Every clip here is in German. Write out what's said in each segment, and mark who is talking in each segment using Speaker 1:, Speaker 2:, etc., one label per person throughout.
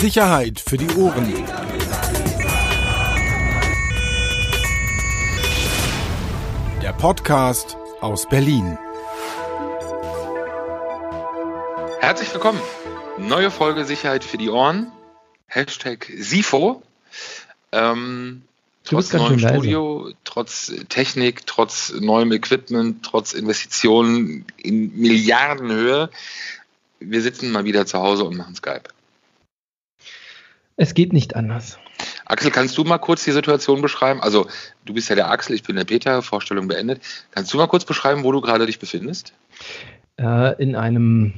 Speaker 1: Sicherheit für die Ohren. Der Podcast aus Berlin.
Speaker 2: Herzlich willkommen. Neue Folge Sicherheit für die Ohren. Hashtag SIFO. Ähm, trotz neuem Studio, trotz Technik, trotz neuem Equipment, trotz Investitionen in Milliardenhöhe. Wir sitzen mal wieder zu Hause und machen Skype.
Speaker 3: Es geht nicht anders.
Speaker 2: Axel, kannst du mal kurz die Situation beschreiben? Also, du bist ja der Axel, ich bin der Peter, Vorstellung beendet. Kannst du mal kurz beschreiben, wo du gerade dich befindest?
Speaker 3: Äh, in einem,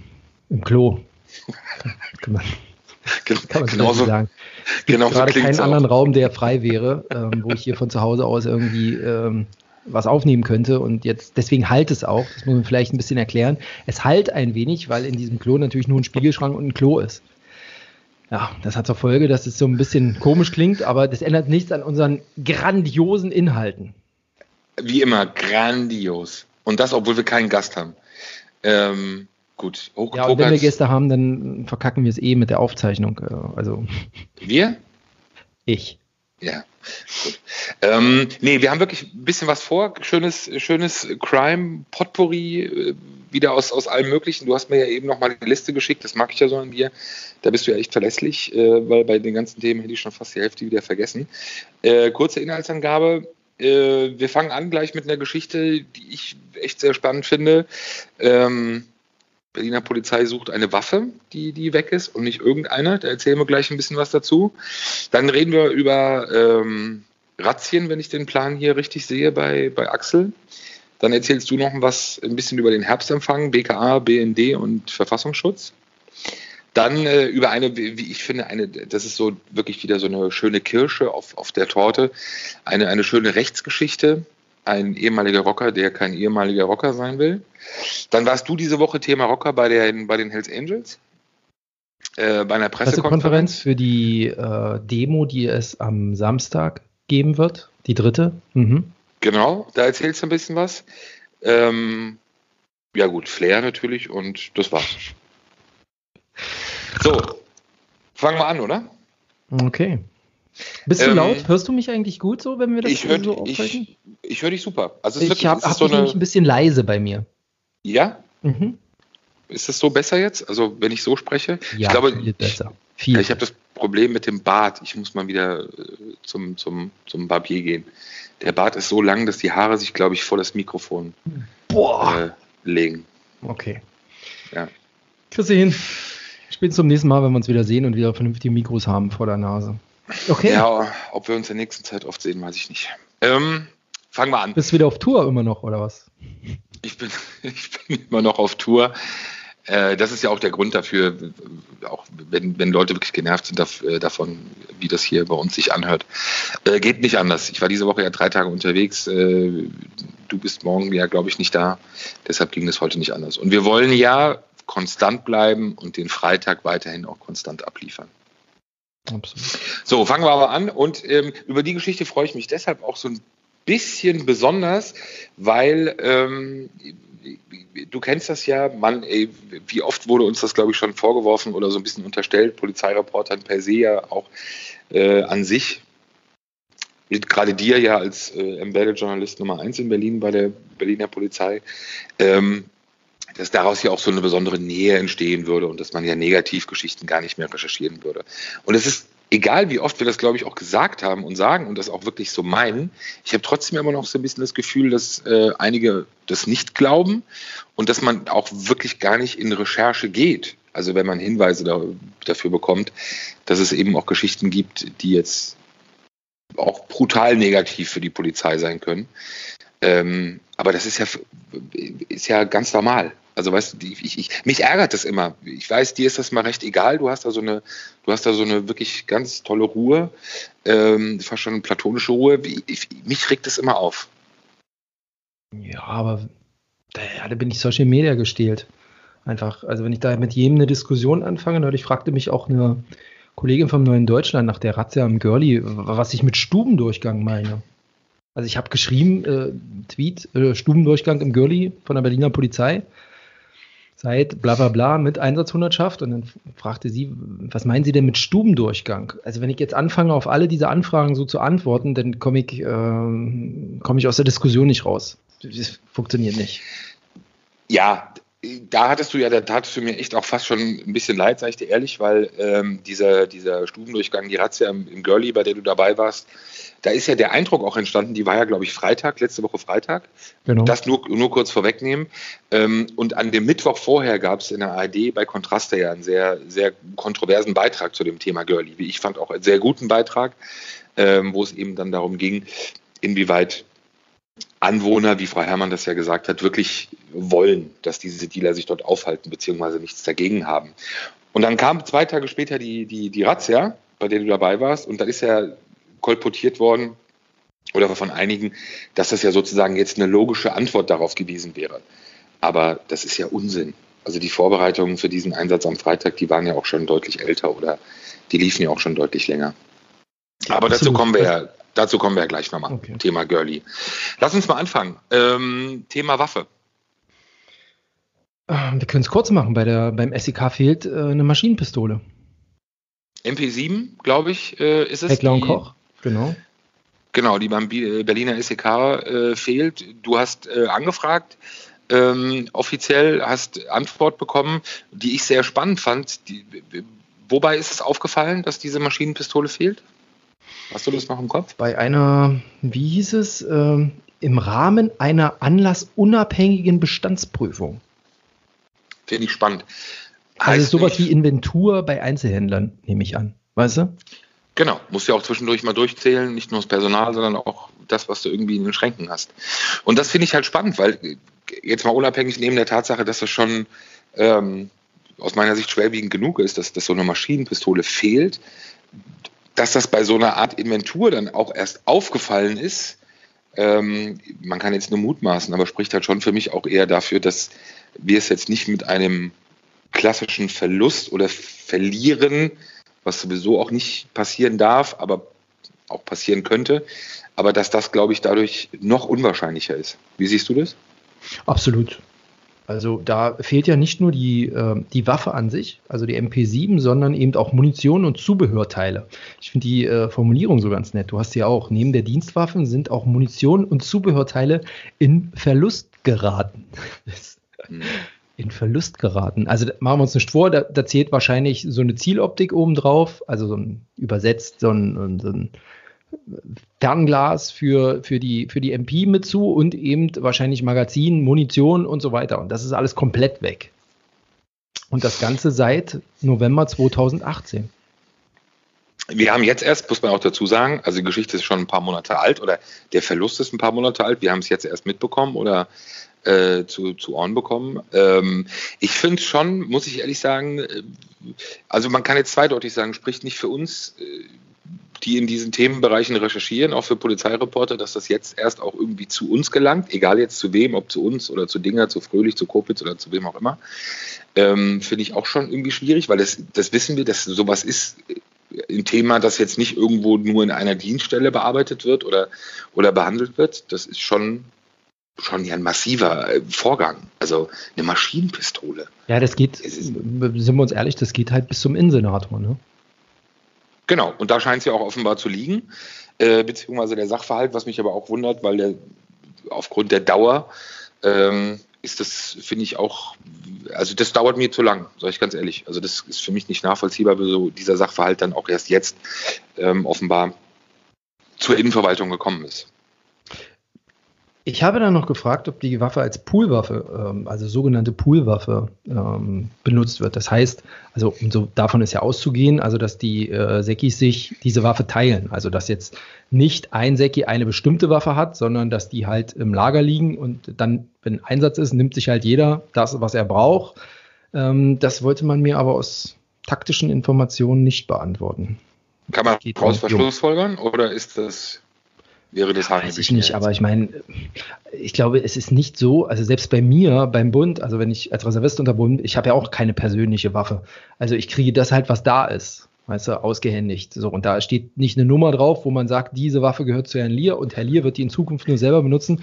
Speaker 3: im Klo. kann man, kann man genauso sagen. Es gibt genau gerade keinen anderen Raum, der frei wäre, ähm, wo ich hier von zu Hause aus irgendwie ähm, was aufnehmen könnte. Und jetzt, deswegen halt es auch. Das muss man vielleicht ein bisschen erklären. Es halt ein wenig, weil in diesem Klo natürlich nur ein Spiegelschrank und ein Klo ist. Ja, das hat zur Folge, dass es so ein bisschen komisch klingt, aber das ändert nichts an unseren grandiosen Inhalten.
Speaker 2: Wie immer, grandios. Und das, obwohl wir keinen Gast haben. Ähm, gut,
Speaker 3: Ja, und wenn wir Gäste haben, dann verkacken wir es eh mit der Aufzeichnung. Äh, also.
Speaker 2: Wir?
Speaker 3: Ich.
Speaker 2: Ja, gut. Ähm, nee, wir haben wirklich ein bisschen was vor. Schönes, schönes Crime-Potpourri, äh, wieder aus, aus allem Möglichen. Du hast mir ja eben nochmal die Liste geschickt, das mag ich ja so an dir. Da bist du ja echt verlässlich, äh, weil bei den ganzen Themen hätte ich schon fast die Hälfte wieder vergessen. Äh, kurze Inhaltsangabe. Äh, wir fangen an gleich mit einer Geschichte, die ich echt sehr spannend finde. Ähm, Berliner Polizei sucht eine Waffe, die, die weg ist und nicht irgendeine. Da erzählen wir gleich ein bisschen was dazu. Dann reden wir über ähm, Razzien, wenn ich den Plan hier richtig sehe bei, bei Axel. Dann erzählst du noch was ein bisschen über den Herbstempfang, BKA, BND und Verfassungsschutz. Dann äh, über eine, wie ich finde, eine, das ist so wirklich wieder so eine schöne Kirsche auf, auf der Torte, eine, eine schöne Rechtsgeschichte, ein ehemaliger Rocker, der kein ehemaliger Rocker sein will. Dann warst du diese Woche Thema Rocker bei, der, bei den Hells Angels.
Speaker 3: Äh, bei einer Pressekonferenz. für die äh, Demo, die es am Samstag geben wird, die dritte.
Speaker 2: Mhm. Genau, da erzählst du ein bisschen was. Ähm, ja gut, Flair natürlich und das war's. So, fangen wir an, oder?
Speaker 3: Okay. Bist du ähm, laut? Hörst du mich eigentlich gut so, wenn wir das
Speaker 2: ich hör, so aufzeichnen? Ich, ich höre dich super.
Speaker 3: Also ich habe hab so mich nämlich ein bisschen leise bei mir.
Speaker 2: Ja? Mhm. Ist das so besser jetzt? Also wenn ich so spreche?
Speaker 3: Ja,
Speaker 2: ich glaube,
Speaker 3: viel besser.
Speaker 2: Viel. Ja, ich habe das Problem mit dem Bart. Ich muss mal wieder äh, zum, zum, zum Barbier gehen. Der Bart ist so lang, dass die Haare sich, glaube ich, vor das Mikrofon äh, legen.
Speaker 3: Okay. Ja. Hin. Spätestens zum nächsten Mal, wenn wir uns wieder sehen und wieder vernünftige Mikros haben vor der Nase.
Speaker 2: Okay. Ja, ob wir uns in der nächsten Zeit oft sehen, weiß ich nicht. Ähm, fangen wir an.
Speaker 3: Bist du wieder auf Tour immer noch, oder was?
Speaker 2: Ich bin, ich bin immer noch auf Tour. Äh, das ist ja auch der Grund dafür, auch wenn, wenn Leute wirklich genervt sind äh, davon, wie das hier bei uns sich anhört. Äh, geht nicht anders. Ich war diese Woche ja drei Tage unterwegs. du bist morgen ja, glaube ich, nicht da. Deshalb ging es heute nicht anders. Und wir wollen ja konstant bleiben und den Freitag weiterhin auch konstant abliefern. Absolut. So, fangen wir aber an. Und ähm, über die Geschichte freue ich mich deshalb auch so ein bisschen besonders, weil ähm, du kennst das ja, man, ey, wie oft wurde uns das, glaube ich, schon vorgeworfen oder so ein bisschen unterstellt, Polizeireportern per se ja auch äh, an sich. Gerade dir ja als äh, Embedded-Journalist Nummer eins in Berlin bei der Berliner Polizei, ähm, dass daraus ja auch so eine besondere Nähe entstehen würde und dass man ja Negativgeschichten gar nicht mehr recherchieren würde. Und es ist egal, wie oft wir das, glaube ich, auch gesagt haben und sagen und das auch wirklich so meinen, ich habe trotzdem immer noch so ein bisschen das Gefühl, dass äh, einige das nicht glauben und dass man auch wirklich gar nicht in Recherche geht. Also wenn man Hinweise da, dafür bekommt, dass es eben auch Geschichten gibt, die jetzt auch brutal negativ für die Polizei sein können. Ähm, aber das ist ja, ist ja ganz normal. Also weißt du, ich, ich, mich ärgert das immer. Ich weiß, dir ist das mal recht egal. Du hast da so eine, du hast da so eine wirklich ganz tolle Ruhe, ähm, fast schon eine platonische Ruhe. Ich, mich regt das immer auf.
Speaker 3: Ja, aber da, bin ich Social Media gestählt. Einfach, also wenn ich da mit jedem eine Diskussion anfange, neulich fragte mich auch eine Kollegin vom Neuen Deutschland nach der Razzia im Girlie, was ich mit Stubendurchgang meine. Also ich habe geschrieben, äh, Tweet, äh, Stubendurchgang im Girlie von der Berliner Polizei. seit bla bla bla mit Einsatzhundertschaft. Und dann fragte sie, was meinen Sie denn mit Stubendurchgang? Also wenn ich jetzt anfange, auf alle diese Anfragen so zu antworten, dann komme ich, äh, komm ich aus der Diskussion nicht raus. Das funktioniert nicht.
Speaker 2: Ja, da hattest du ja, da hattest du mir echt auch fast schon ein bisschen leid, sag ich dir ehrlich, weil ähm, dieser, dieser Stubendurchgang, die Razzia im, im Girlie, bei der du dabei warst, da ist ja der Eindruck auch entstanden, die war ja, glaube ich, Freitag, letzte Woche Freitag. Genau. Das nur, nur kurz vorwegnehmen. Ähm, und an dem Mittwoch vorher gab es in der ARD bei Kontraste ja einen sehr, sehr kontroversen Beitrag zu dem Thema Girlie. Wie ich fand, auch einen sehr guten Beitrag, ähm, wo es eben dann darum ging, inwieweit Anwohner, wie Frau Herrmann das ja gesagt hat, wirklich wollen, dass diese Dealer sich dort aufhalten, beziehungsweise nichts dagegen haben. Und dann kam zwei Tage später die, die, die Razzia, bei der du dabei warst, und da ist ja kolportiert worden, oder von einigen, dass das ja sozusagen jetzt eine logische Antwort darauf gewesen wäre. Aber das ist ja Unsinn. Also die Vorbereitungen für diesen Einsatz am Freitag, die waren ja auch schon deutlich älter oder die liefen ja auch schon deutlich länger. Aber dazu kommen wir ja Dazu kommen wir ja gleich nochmal. Okay. Thema Girlie. Lass uns mal anfangen. Ähm, Thema Waffe.
Speaker 3: Ähm, wir können es kurz machen. Bei der, beim SEK fehlt äh, eine Maschinenpistole.
Speaker 2: MP7, glaube ich, äh, ist es.
Speaker 3: Heckler und Koch, genau.
Speaker 2: Genau, die beim äh, Berliner SEK äh, fehlt. Du hast äh, angefragt, ähm, offiziell hast Antwort bekommen, die ich sehr spannend fand. Die, wobei ist es aufgefallen, dass diese Maschinenpistole fehlt? Hast du das noch im Kopf?
Speaker 3: Bei einer, wie hieß es, äh, im Rahmen einer anlassunabhängigen Bestandsprüfung.
Speaker 2: Finde ich spannend.
Speaker 3: Also heißt also sowas nicht, wie Inventur bei Einzelhändlern, nehme ich an. Weißt du?
Speaker 2: Genau, musst ja auch zwischendurch mal durchzählen, nicht nur das Personal, sondern auch das, was du irgendwie in den Schränken hast. Und das finde ich halt spannend, weil jetzt mal unabhängig neben der Tatsache, dass das schon ähm, aus meiner Sicht schwerwiegend genug ist, dass, dass so eine Maschinenpistole fehlt, dass das bei so einer Art Inventur dann auch erst aufgefallen ist, ähm, man kann jetzt nur mutmaßen, aber spricht halt schon für mich auch eher dafür, dass wir es jetzt nicht mit einem klassischen Verlust oder Verlieren, was sowieso auch nicht passieren darf, aber auch passieren könnte, aber dass das, glaube ich, dadurch noch unwahrscheinlicher ist. Wie siehst du das?
Speaker 3: Absolut. Also da fehlt ja nicht nur die, äh, die Waffe an sich, also die MP7, sondern eben auch Munition und Zubehörteile. Ich finde die äh, Formulierung so ganz nett. Du hast ja auch, neben der Dienstwaffen sind auch Munition und Zubehörteile in Verlust geraten. Mhm. in Verlust geraten. Also machen wir uns nicht vor, da, da zählt wahrscheinlich so eine Zieloptik oben drauf, also so ein übersetzt so ein, so ein Fernglas für, für, die, für die MP mit zu und eben wahrscheinlich Magazin, Munition und so weiter. Und das ist alles komplett weg. Und das Ganze seit November 2018.
Speaker 2: Wir haben jetzt erst, muss man auch dazu sagen, also die Geschichte ist schon ein paar Monate alt oder der Verlust ist ein paar Monate alt. Wir haben es jetzt erst mitbekommen oder äh, zu, zu Ohren bekommen. Ähm, ich finde schon, muss ich ehrlich sagen, äh, also man kann jetzt zweideutig sagen, spricht nicht für uns. Äh, die in diesen Themenbereichen recherchieren, auch für Polizeireporter, dass das jetzt erst auch irgendwie zu uns gelangt, egal jetzt zu wem, ob zu uns oder zu Dinger, zu Fröhlich, zu Kopitz oder zu wem auch immer, ähm, finde ich auch schon irgendwie schwierig, weil das, das wissen wir, dass sowas ist ein Thema, das jetzt nicht irgendwo nur in einer Dienststelle bearbeitet wird oder, oder behandelt wird. Das ist schon schon ja ein massiver äh, Vorgang. Also eine Maschinenpistole.
Speaker 3: Ja, das geht, sind wir uns ehrlich, das geht halt bis zum Innensenator, ne?
Speaker 2: Genau, und da scheint es ja auch offenbar zu liegen, äh, beziehungsweise der Sachverhalt, was mich aber auch wundert, weil der aufgrund der Dauer ähm, ist das, finde ich auch, also das dauert mir zu lang, sage ich ganz ehrlich. Also das ist für mich nicht nachvollziehbar, wie so dieser Sachverhalt dann auch erst jetzt ähm, offenbar zur Innenverwaltung gekommen ist.
Speaker 3: Ich habe dann noch gefragt, ob die Waffe als Poolwaffe, ähm, also sogenannte Poolwaffe, ähm, benutzt wird. Das heißt, also so davon ist ja auszugehen, also dass die äh, Sekis sich diese Waffe teilen. Also dass jetzt nicht ein Seki eine bestimmte Waffe hat, sondern dass die halt im Lager liegen und dann, wenn Einsatz ist, nimmt sich halt jeder das, was er braucht. Ähm, das wollte man mir aber aus taktischen Informationen nicht beantworten.
Speaker 2: Kann man daraus Verschlussfolgern oder ist das wäre das
Speaker 3: ja, Weiß ich nicht, aber ich meine, ich glaube, es ist nicht so, also selbst bei mir, beim Bund, also wenn ich als Reservist unter Bund, ich habe ja auch keine persönliche Waffe. Also ich kriege das halt, was da ist, weißt du, ausgehändigt. So, und da steht nicht eine Nummer drauf, wo man sagt, diese Waffe gehört zu Herrn Lier und Herr Lier wird die in Zukunft nur selber benutzen,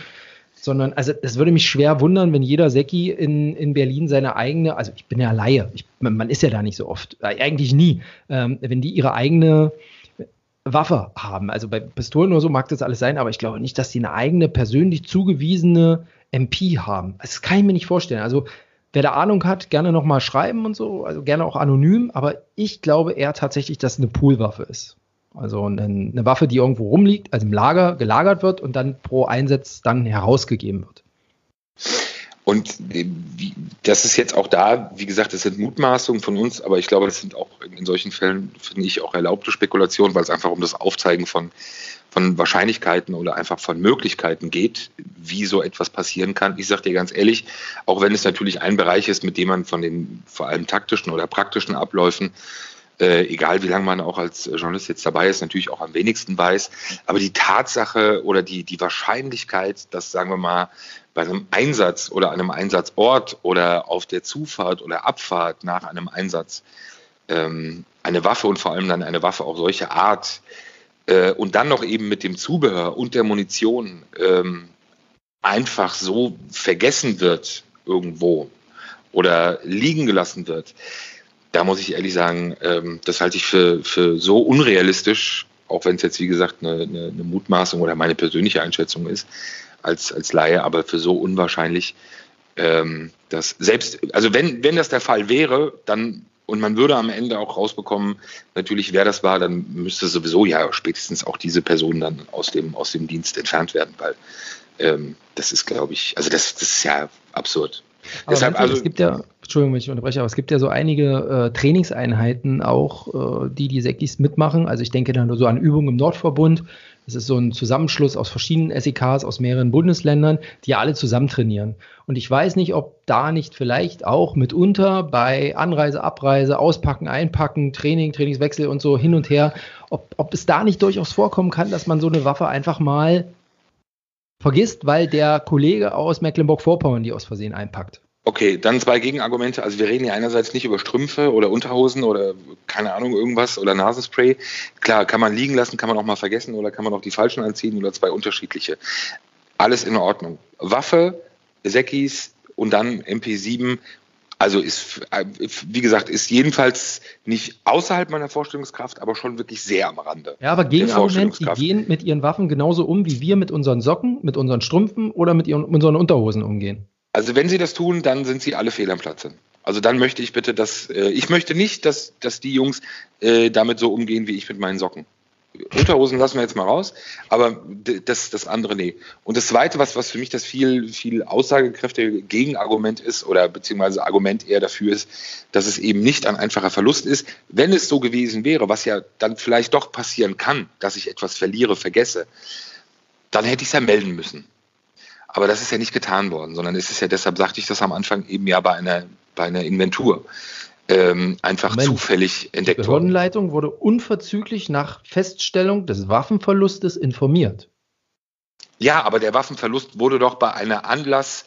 Speaker 3: sondern, also das würde mich schwer wundern, wenn jeder Säcki in, in Berlin seine eigene, also ich bin ja Laie, ich, man ist ja da nicht so oft, äh, eigentlich nie, ähm, wenn die ihre eigene Waffe haben. Also bei Pistolen oder so mag das alles sein, aber ich glaube nicht, dass die eine eigene persönlich zugewiesene MP haben. Das kann ich mir nicht vorstellen. Also wer da Ahnung hat, gerne nochmal schreiben und so, also gerne auch anonym, aber ich glaube eher tatsächlich, dass es eine Poolwaffe ist. Also eine, eine Waffe, die irgendwo rumliegt, also im Lager gelagert wird und dann pro Einsatz dann herausgegeben wird.
Speaker 2: Und äh, das ist jetzt auch da, wie gesagt, das sind Mutmaßungen von uns, aber ich glaube, das sind auch in solchen Fällen, finde ich, auch erlaubte Spekulationen, weil es einfach um das Aufzeigen von, von Wahrscheinlichkeiten oder einfach von Möglichkeiten geht, wie so etwas passieren kann. Ich sage dir ganz ehrlich, auch wenn es natürlich ein Bereich ist, mit dem man von den vor allem taktischen oder praktischen Abläufen äh, egal wie lange man auch als Journalist jetzt dabei ist, natürlich auch am wenigsten weiß. Aber die Tatsache oder die, die Wahrscheinlichkeit, dass, sagen wir mal, bei einem Einsatz oder einem Einsatzort oder auf der Zufahrt oder Abfahrt nach einem Einsatz ähm, eine Waffe und vor allem dann eine Waffe auch solche Art äh, und dann noch eben mit dem Zubehör und der Munition ähm, einfach so vergessen wird irgendwo oder liegen gelassen wird, da muss ich ehrlich sagen, ähm, das halte ich für, für so unrealistisch, auch wenn es jetzt, wie gesagt, eine, eine, eine, Mutmaßung oder meine persönliche Einschätzung ist, als, als Laie, aber für so unwahrscheinlich, ähm, dass selbst, also wenn, wenn das der Fall wäre, dann und man würde am Ende auch rausbekommen, natürlich wer das war, dann müsste sowieso ja spätestens auch diese Person dann aus dem, aus dem Dienst entfernt werden, weil ähm, das ist, glaube ich, also das, das ist ja absurd.
Speaker 3: Aber Deshalb, also, es gibt ja, Entschuldigung, wenn ich unterbreche, aber es gibt ja so einige äh, Trainingseinheiten auch, äh, die die Sekis mitmachen. Also ich denke dann nur so an Übungen im Nordverbund. Das ist so ein Zusammenschluss aus verschiedenen SEKs aus mehreren Bundesländern, die alle zusammen trainieren. Und ich weiß nicht, ob da nicht vielleicht auch mitunter bei Anreise, Abreise, Auspacken, Einpacken, Training, Trainingswechsel und so hin und her, ob, ob es da nicht durchaus vorkommen kann, dass man so eine Waffe einfach mal vergisst, weil der Kollege aus Mecklenburg-Vorpommern die aus Versehen einpackt.
Speaker 2: Okay, dann zwei Gegenargumente. Also wir reden ja einerseits nicht über Strümpfe oder Unterhosen oder keine Ahnung irgendwas oder Nasenspray. Klar, kann man liegen lassen, kann man auch mal vergessen oder kann man auch die falschen anziehen oder zwei unterschiedliche. Alles in Ordnung. Waffe, Säckis und dann MP7 also ist, wie gesagt, ist jedenfalls nicht außerhalb meiner Vorstellungskraft, aber schon wirklich sehr am Rande.
Speaker 3: Ja, aber Gegenargument, die gehen mit ihren Waffen genauso um, wie wir mit unseren Socken, mit unseren Strümpfen oder mit ihren, unseren Unterhosen umgehen.
Speaker 2: Also wenn sie das tun, dann sind sie alle fehl am Platze. Also dann möchte ich bitte, dass äh, ich möchte nicht, dass, dass die Jungs äh, damit so umgehen wie ich mit meinen Socken. Unterhosen lassen wir jetzt mal raus, aber das, das andere nee. Und das Zweite, was, was für mich das viel, viel aussagekräftige Gegenargument ist oder beziehungsweise Argument eher dafür ist, dass es eben nicht ein einfacher Verlust ist. Wenn es so gewesen wäre, was ja dann vielleicht doch passieren kann, dass ich etwas verliere, vergesse, dann hätte ich es ja melden müssen. Aber das ist ja nicht getan worden, sondern es ist ja, deshalb sagte ich das am Anfang eben ja bei einer, bei einer Inventur ähm, einfach Moment. zufällig entdeckt
Speaker 3: worden. Die Behördenleitung wurde unverzüglich nach Feststellung des Waffenverlustes informiert.
Speaker 2: Ja, aber der Waffenverlust wurde doch bei einer Anlass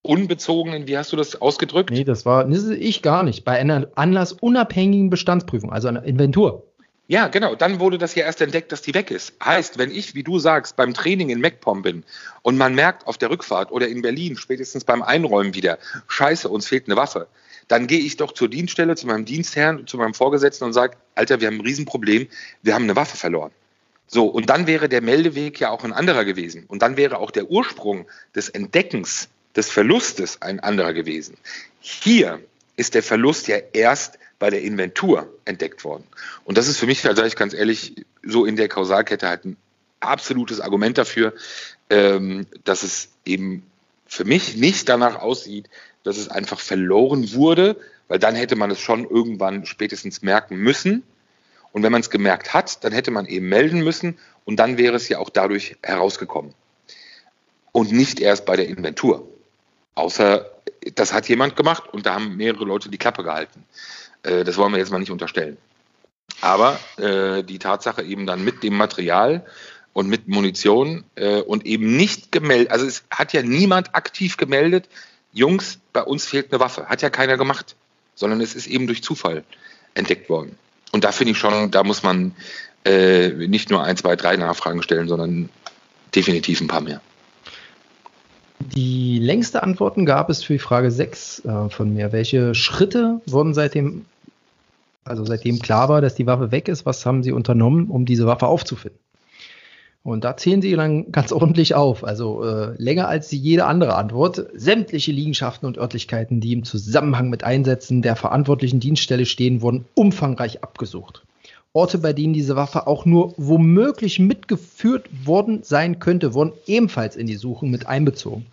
Speaker 2: unbezogenen, wie hast du das ausgedrückt?
Speaker 3: Nee, das war das ich gar nicht. Bei einer anlassunabhängigen Bestandsprüfung, also einer Inventur.
Speaker 2: Ja, genau. Dann wurde das ja erst entdeckt, dass die weg ist. Heißt, wenn ich, wie du sagst, beim Training in MacPom bin und man merkt auf der Rückfahrt oder in Berlin, spätestens beim Einräumen wieder, scheiße, uns fehlt eine Waffe, dann gehe ich doch zur Dienststelle, zu meinem Dienstherrn, zu meinem Vorgesetzten und sage, Alter, wir haben ein Riesenproblem, wir haben eine Waffe verloren. So, und dann wäre der Meldeweg ja auch ein anderer gewesen. Und dann wäre auch der Ursprung des Entdeckens, des Verlustes ein anderer gewesen. Hier ist der Verlust ja erst bei der Inventur entdeckt worden. Und das ist für mich, sage ich ganz ehrlich, so in der Kausalkette halt ein absolutes Argument dafür, ähm, dass es eben für mich nicht danach aussieht, dass es einfach verloren wurde, weil dann hätte man es schon irgendwann spätestens merken müssen. Und wenn man es gemerkt hat, dann hätte man eben melden müssen und dann wäre es ja auch dadurch herausgekommen. Und nicht erst bei der Inventur. Außer, das hat jemand gemacht und da haben mehrere Leute die Klappe gehalten. Äh, das wollen wir jetzt mal nicht unterstellen. Aber äh, die Tatsache eben dann mit dem Material und mit Munition äh, und eben nicht gemeldet, also es hat ja niemand aktiv gemeldet, Jungs, bei uns fehlt eine Waffe. Hat ja keiner gemacht, sondern es ist eben durch Zufall entdeckt worden. Und da finde ich schon, da muss man äh, nicht nur ein, zwei, drei Nachfragen stellen, sondern definitiv ein paar mehr.
Speaker 3: Die längste Antworten gab es für die Frage 6 äh, von mir. Welche Schritte wurden seitdem, also seitdem klar war, dass die Waffe weg ist, was haben Sie unternommen, um diese Waffe aufzufinden? Und da zählen sie dann ganz ordentlich auf, also äh, länger als jede andere Antwort. Sämtliche Liegenschaften und Örtlichkeiten, die im Zusammenhang mit Einsätzen der verantwortlichen Dienststelle stehen, wurden umfangreich abgesucht. Orte, bei denen diese Waffe auch nur womöglich mitgeführt worden sein könnte, wurden ebenfalls in die Suchen mit einbezogen.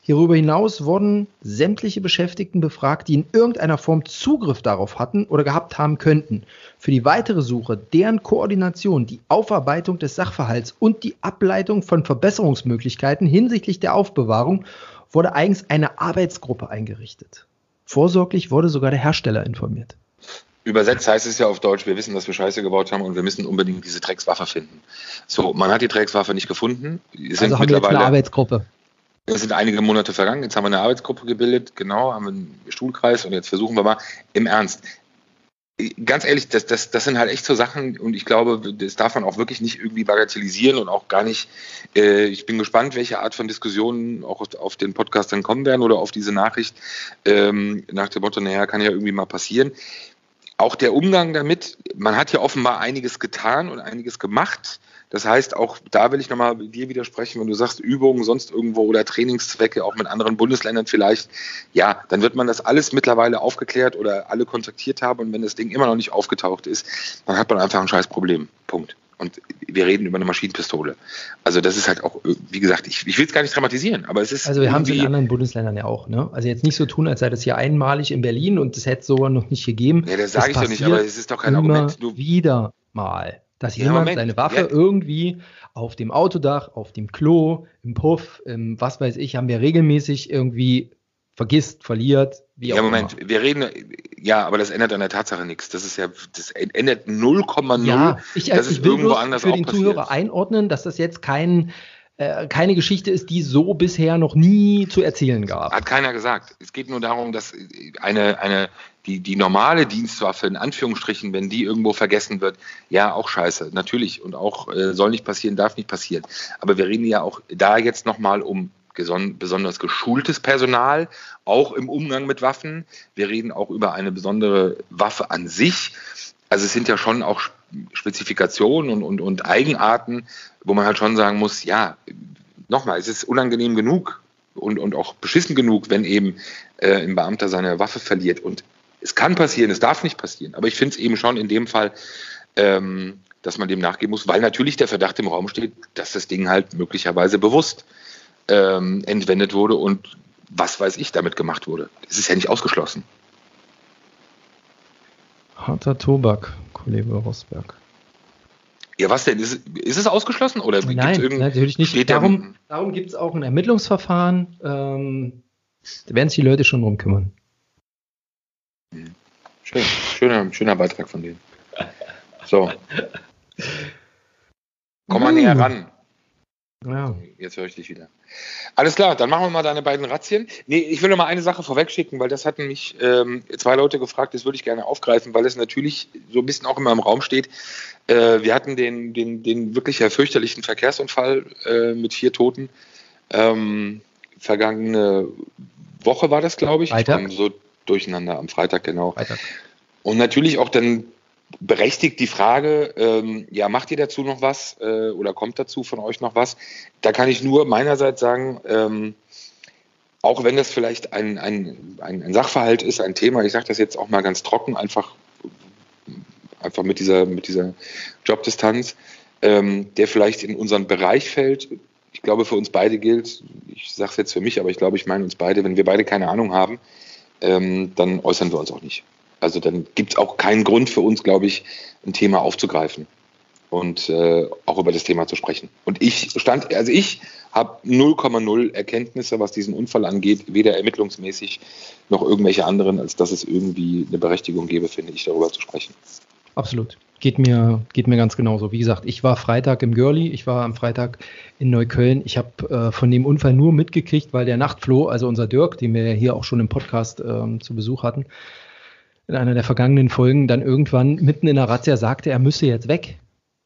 Speaker 3: Hierüber hinaus wurden sämtliche Beschäftigten befragt, die in irgendeiner Form Zugriff darauf hatten oder gehabt haben könnten. Für die weitere Suche, deren Koordination, die Aufarbeitung des Sachverhalts und die Ableitung von Verbesserungsmöglichkeiten hinsichtlich der Aufbewahrung wurde eigens eine Arbeitsgruppe eingerichtet. Vorsorglich wurde sogar der Hersteller informiert.
Speaker 2: Übersetzt heißt es ja auf Deutsch, wir wissen, dass wir Scheiße gebaut haben und wir müssen unbedingt diese Dreckswaffe finden. So, man hat die Dreckswaffe nicht gefunden.
Speaker 3: Wir also haben wir jetzt eine Arbeitsgruppe.
Speaker 2: Es sind einige Monate vergangen. Jetzt haben wir eine Arbeitsgruppe gebildet, genau, haben einen Stuhlkreis und jetzt versuchen wir mal im Ernst. Ganz ehrlich, das, das, das sind halt echt so Sachen und ich glaube, das darf man auch wirklich nicht irgendwie bagatellisieren und auch gar nicht. Äh, ich bin gespannt, welche Art von Diskussionen auch auf, auf, den Podcast dann kommen werden oder auf diese Nachricht ähm, nach dem Motto, naja, kann ja irgendwie mal passieren. Auch der Umgang damit, man hat ja offenbar einiges getan und einiges gemacht das heißt, auch da will ich nochmal dir widersprechen, wenn du sagst, Übungen sonst irgendwo oder Trainingszwecke, auch mit anderen Bundesländern vielleicht, ja, dann wird man das alles mittlerweile aufgeklärt oder alle kontaktiert haben und wenn das Ding immer noch nicht aufgetaucht ist, dann hat man einfach ein scheiß Problem. Punkt. Und wir reden über eine Maschinenpistole. Also das ist halt auch, wie gesagt, ich, ich will es gar nicht dramatisieren, aber es ist.
Speaker 3: Also wir haben es in anderen Bundesländern ja auch, ne? Also jetzt nicht so tun, als sei das hier einmalig in Berlin und es hätte es so noch nicht gegeben.
Speaker 2: Ja, das sage ich doch nicht, aber es ist doch kein Argument.
Speaker 3: Nur wieder mal dass ja, jemand Moment. seine Waffe ja. irgendwie auf dem Autodach, auf dem Klo, im Puff, im was weiß ich, haben wir regelmäßig irgendwie vergisst, verliert,
Speaker 2: wie ja, auch Moment, immer. wir reden, ja, aber das ändert an der Tatsache nichts. Das ist ja, das ändert 0,0. Ja,
Speaker 3: ich, das ich ist will irgendwo anders für den Zuhörer einordnen, dass das jetzt kein äh, keine Geschichte ist, die so bisher noch nie zu erzählen gab.
Speaker 2: Hat keiner gesagt. Es geht nur darum, dass eine, eine, die, die normale Dienstwaffe, in Anführungsstrichen, wenn die irgendwo vergessen wird, ja, auch scheiße, natürlich. Und auch äh, soll nicht passieren, darf nicht passieren. Aber wir reden ja auch da jetzt nochmal um besonders geschultes Personal, auch im Umgang mit Waffen. Wir reden auch über eine besondere Waffe an sich. Also es sind ja schon auch Spezifikationen und, und, und Eigenarten, wo man halt schon sagen muss, ja, nochmal, es ist unangenehm genug und, und auch beschissen genug, wenn eben äh, ein Beamter seine Waffe verliert. Und es kann passieren, es darf nicht passieren. Aber ich finde es eben schon in dem Fall, ähm, dass man dem nachgehen muss, weil natürlich der Verdacht im Raum steht, dass das Ding halt möglicherweise bewusst ähm, entwendet wurde und was weiß ich damit gemacht wurde. Es ist ja nicht ausgeschlossen.
Speaker 3: Harter Tobak, Kollege Rosberg.
Speaker 2: Ja, was denn? Ist, ist es ausgeschlossen? Oder
Speaker 3: Nein, natürlich nicht. Darum, darum gibt es auch ein Ermittlungsverfahren. Ähm, da werden sich die Leute schon drum kümmern.
Speaker 2: Schön, schöner, schöner Beitrag von denen. So. Komm mal näher ran. Ja. Jetzt höre ich dich wieder. Alles klar, dann machen wir mal deine beiden Razzien. Nee, ich will noch mal eine Sache vorwegschicken, weil das hatten mich ähm, zwei Leute gefragt, das würde ich gerne aufgreifen, weil es natürlich so ein bisschen auch immer im Raum steht. Äh, wir hatten den, den, den wirklich fürchterlichen Verkehrsunfall äh, mit vier Toten. Ähm, vergangene Woche war das, glaube ich.
Speaker 3: Freitag.
Speaker 2: Ich so durcheinander am Freitag, genau. Freitag. Und natürlich auch dann berechtigt die Frage, ähm, ja, macht ihr dazu noch was äh, oder kommt dazu von euch noch was? Da kann ich nur meinerseits sagen, ähm, auch wenn das vielleicht ein, ein, ein, Sachverhalt ist, ein Thema, ich sage das jetzt auch mal ganz trocken, einfach, einfach mit, dieser, mit dieser Jobdistanz, ähm, der vielleicht in unseren Bereich fällt. Ich glaube, für uns beide gilt, ich sage es jetzt für mich, aber ich glaube, ich meine uns beide, wenn wir beide keine Ahnung haben, ähm, dann äußern wir uns auch nicht. Also dann gibt es auch keinen Grund für uns, glaube ich, ein Thema aufzugreifen und äh, auch über das Thema zu sprechen. Und ich stand, also ich habe 0,0 Erkenntnisse, was diesen Unfall angeht, weder ermittlungsmäßig noch irgendwelche anderen, als dass es irgendwie eine Berechtigung gäbe, finde ich, darüber zu sprechen.
Speaker 3: Absolut. Geht mir, geht mir ganz genauso. Wie gesagt, ich war Freitag im Görli, ich war am Freitag in Neukölln. Ich habe äh, von dem Unfall nur mitgekriegt, weil der Nachtfloh, also unser Dirk, den wir hier auch schon im Podcast ähm, zu Besuch hatten, in einer der vergangenen Folgen dann irgendwann mitten in der Razzia sagte, er müsse jetzt weg.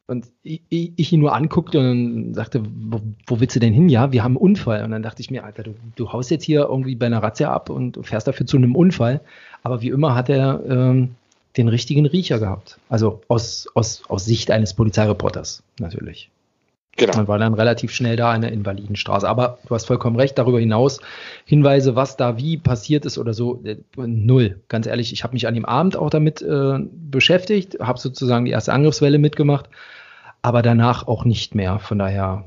Speaker 3: und ich, ich, ihn nur anguckte und sagte, wo, wo, willst du denn hin? Ja, wir haben einen Unfall. Und dann dachte ich mir, Alter, du, du haust jetzt hier irgendwie bei einer Razzia ab und fährst dafür zu einem Unfall. Aber wie immer hat er ähm, den richtigen Riecher gehabt. Also aus, aus, aus Sicht eines Polizeireporters natürlich. Genau. Man war dann relativ schnell da in der Invalidenstraße. Aber du hast vollkommen recht, darüber hinaus Hinweise, was da wie passiert ist oder so, äh, null. Ganz ehrlich, ich habe mich an dem Abend auch damit äh, beschäftigt, habe sozusagen die erste Angriffswelle mitgemacht, aber danach auch nicht mehr. Von daher,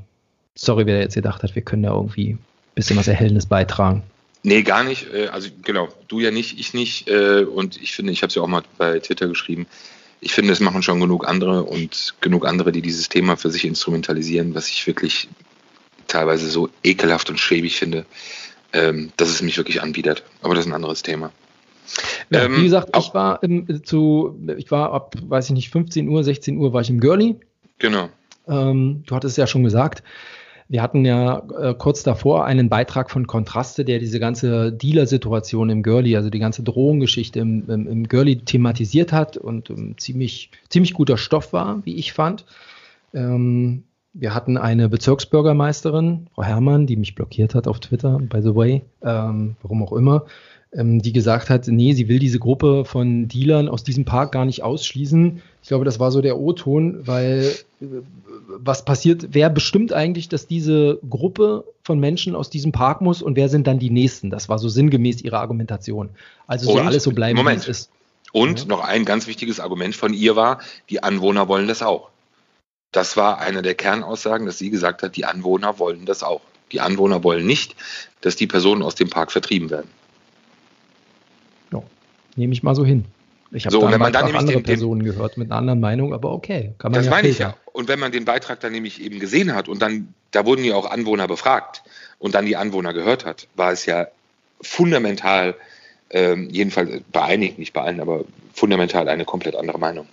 Speaker 3: sorry, wer jetzt gedacht hat, wir können da irgendwie ein bisschen was Erhellendes beitragen.
Speaker 2: Nee, gar nicht. Äh, also genau, du ja nicht, ich nicht. Äh, und ich finde, ich habe es ja auch mal bei Twitter geschrieben, ich finde, es machen schon genug andere und genug andere, die dieses Thema für sich instrumentalisieren, was ich wirklich teilweise so ekelhaft und schäbig finde, ähm, dass es mich wirklich anbietet. Aber das ist ein anderes Thema.
Speaker 3: Ja, ähm, wie gesagt, ich war im, zu, ich war ab, weiß ich nicht, 15 Uhr, 16 Uhr war ich im Girlie.
Speaker 2: Genau.
Speaker 3: Ähm, du hattest ja schon gesagt, wir hatten ja äh, kurz davor einen Beitrag von Kontraste, der diese ganze Dealer-Situation im Girlie, also die ganze Drogengeschichte im, im, im Girlie thematisiert hat und ähm, ziemlich, ziemlich guter Stoff war, wie ich fand. Ähm, wir hatten eine Bezirksbürgermeisterin, Frau Herrmann, die mich blockiert hat auf Twitter, by the way, ähm, warum auch immer, ähm, die gesagt hat, nee, sie will diese Gruppe von Dealern aus diesem Park gar nicht ausschließen. Ich glaube, das war so der O-Ton, weil äh, was passiert, wer bestimmt eigentlich, dass diese Gruppe von Menschen aus diesem Park muss und wer sind dann die Nächsten? Das war so sinngemäß ihre Argumentation. Also soll alles so bleiben,
Speaker 2: Moment. wie es ist. Und ja. noch ein ganz wichtiges Argument von ihr war, die Anwohner wollen das auch. Das war eine der Kernaussagen, dass sie gesagt hat, die Anwohner wollen das auch. Die Anwohner wollen nicht, dass die Personen aus dem Park vertrieben werden.
Speaker 3: Nehme ich mal so hin. Ich habe so, da wenn man dann nämlich andere den, Personen gehört mit einer anderen Meinung, aber okay.
Speaker 2: Kann man das ja meine ich ja. Und wenn man den Beitrag dann nämlich eben gesehen hat und dann, da wurden ja auch Anwohner befragt und dann die Anwohner gehört hat, war es ja fundamental, ähm, jedenfalls bei einigen, nicht bei allen, aber fundamental eine komplett andere Meinung.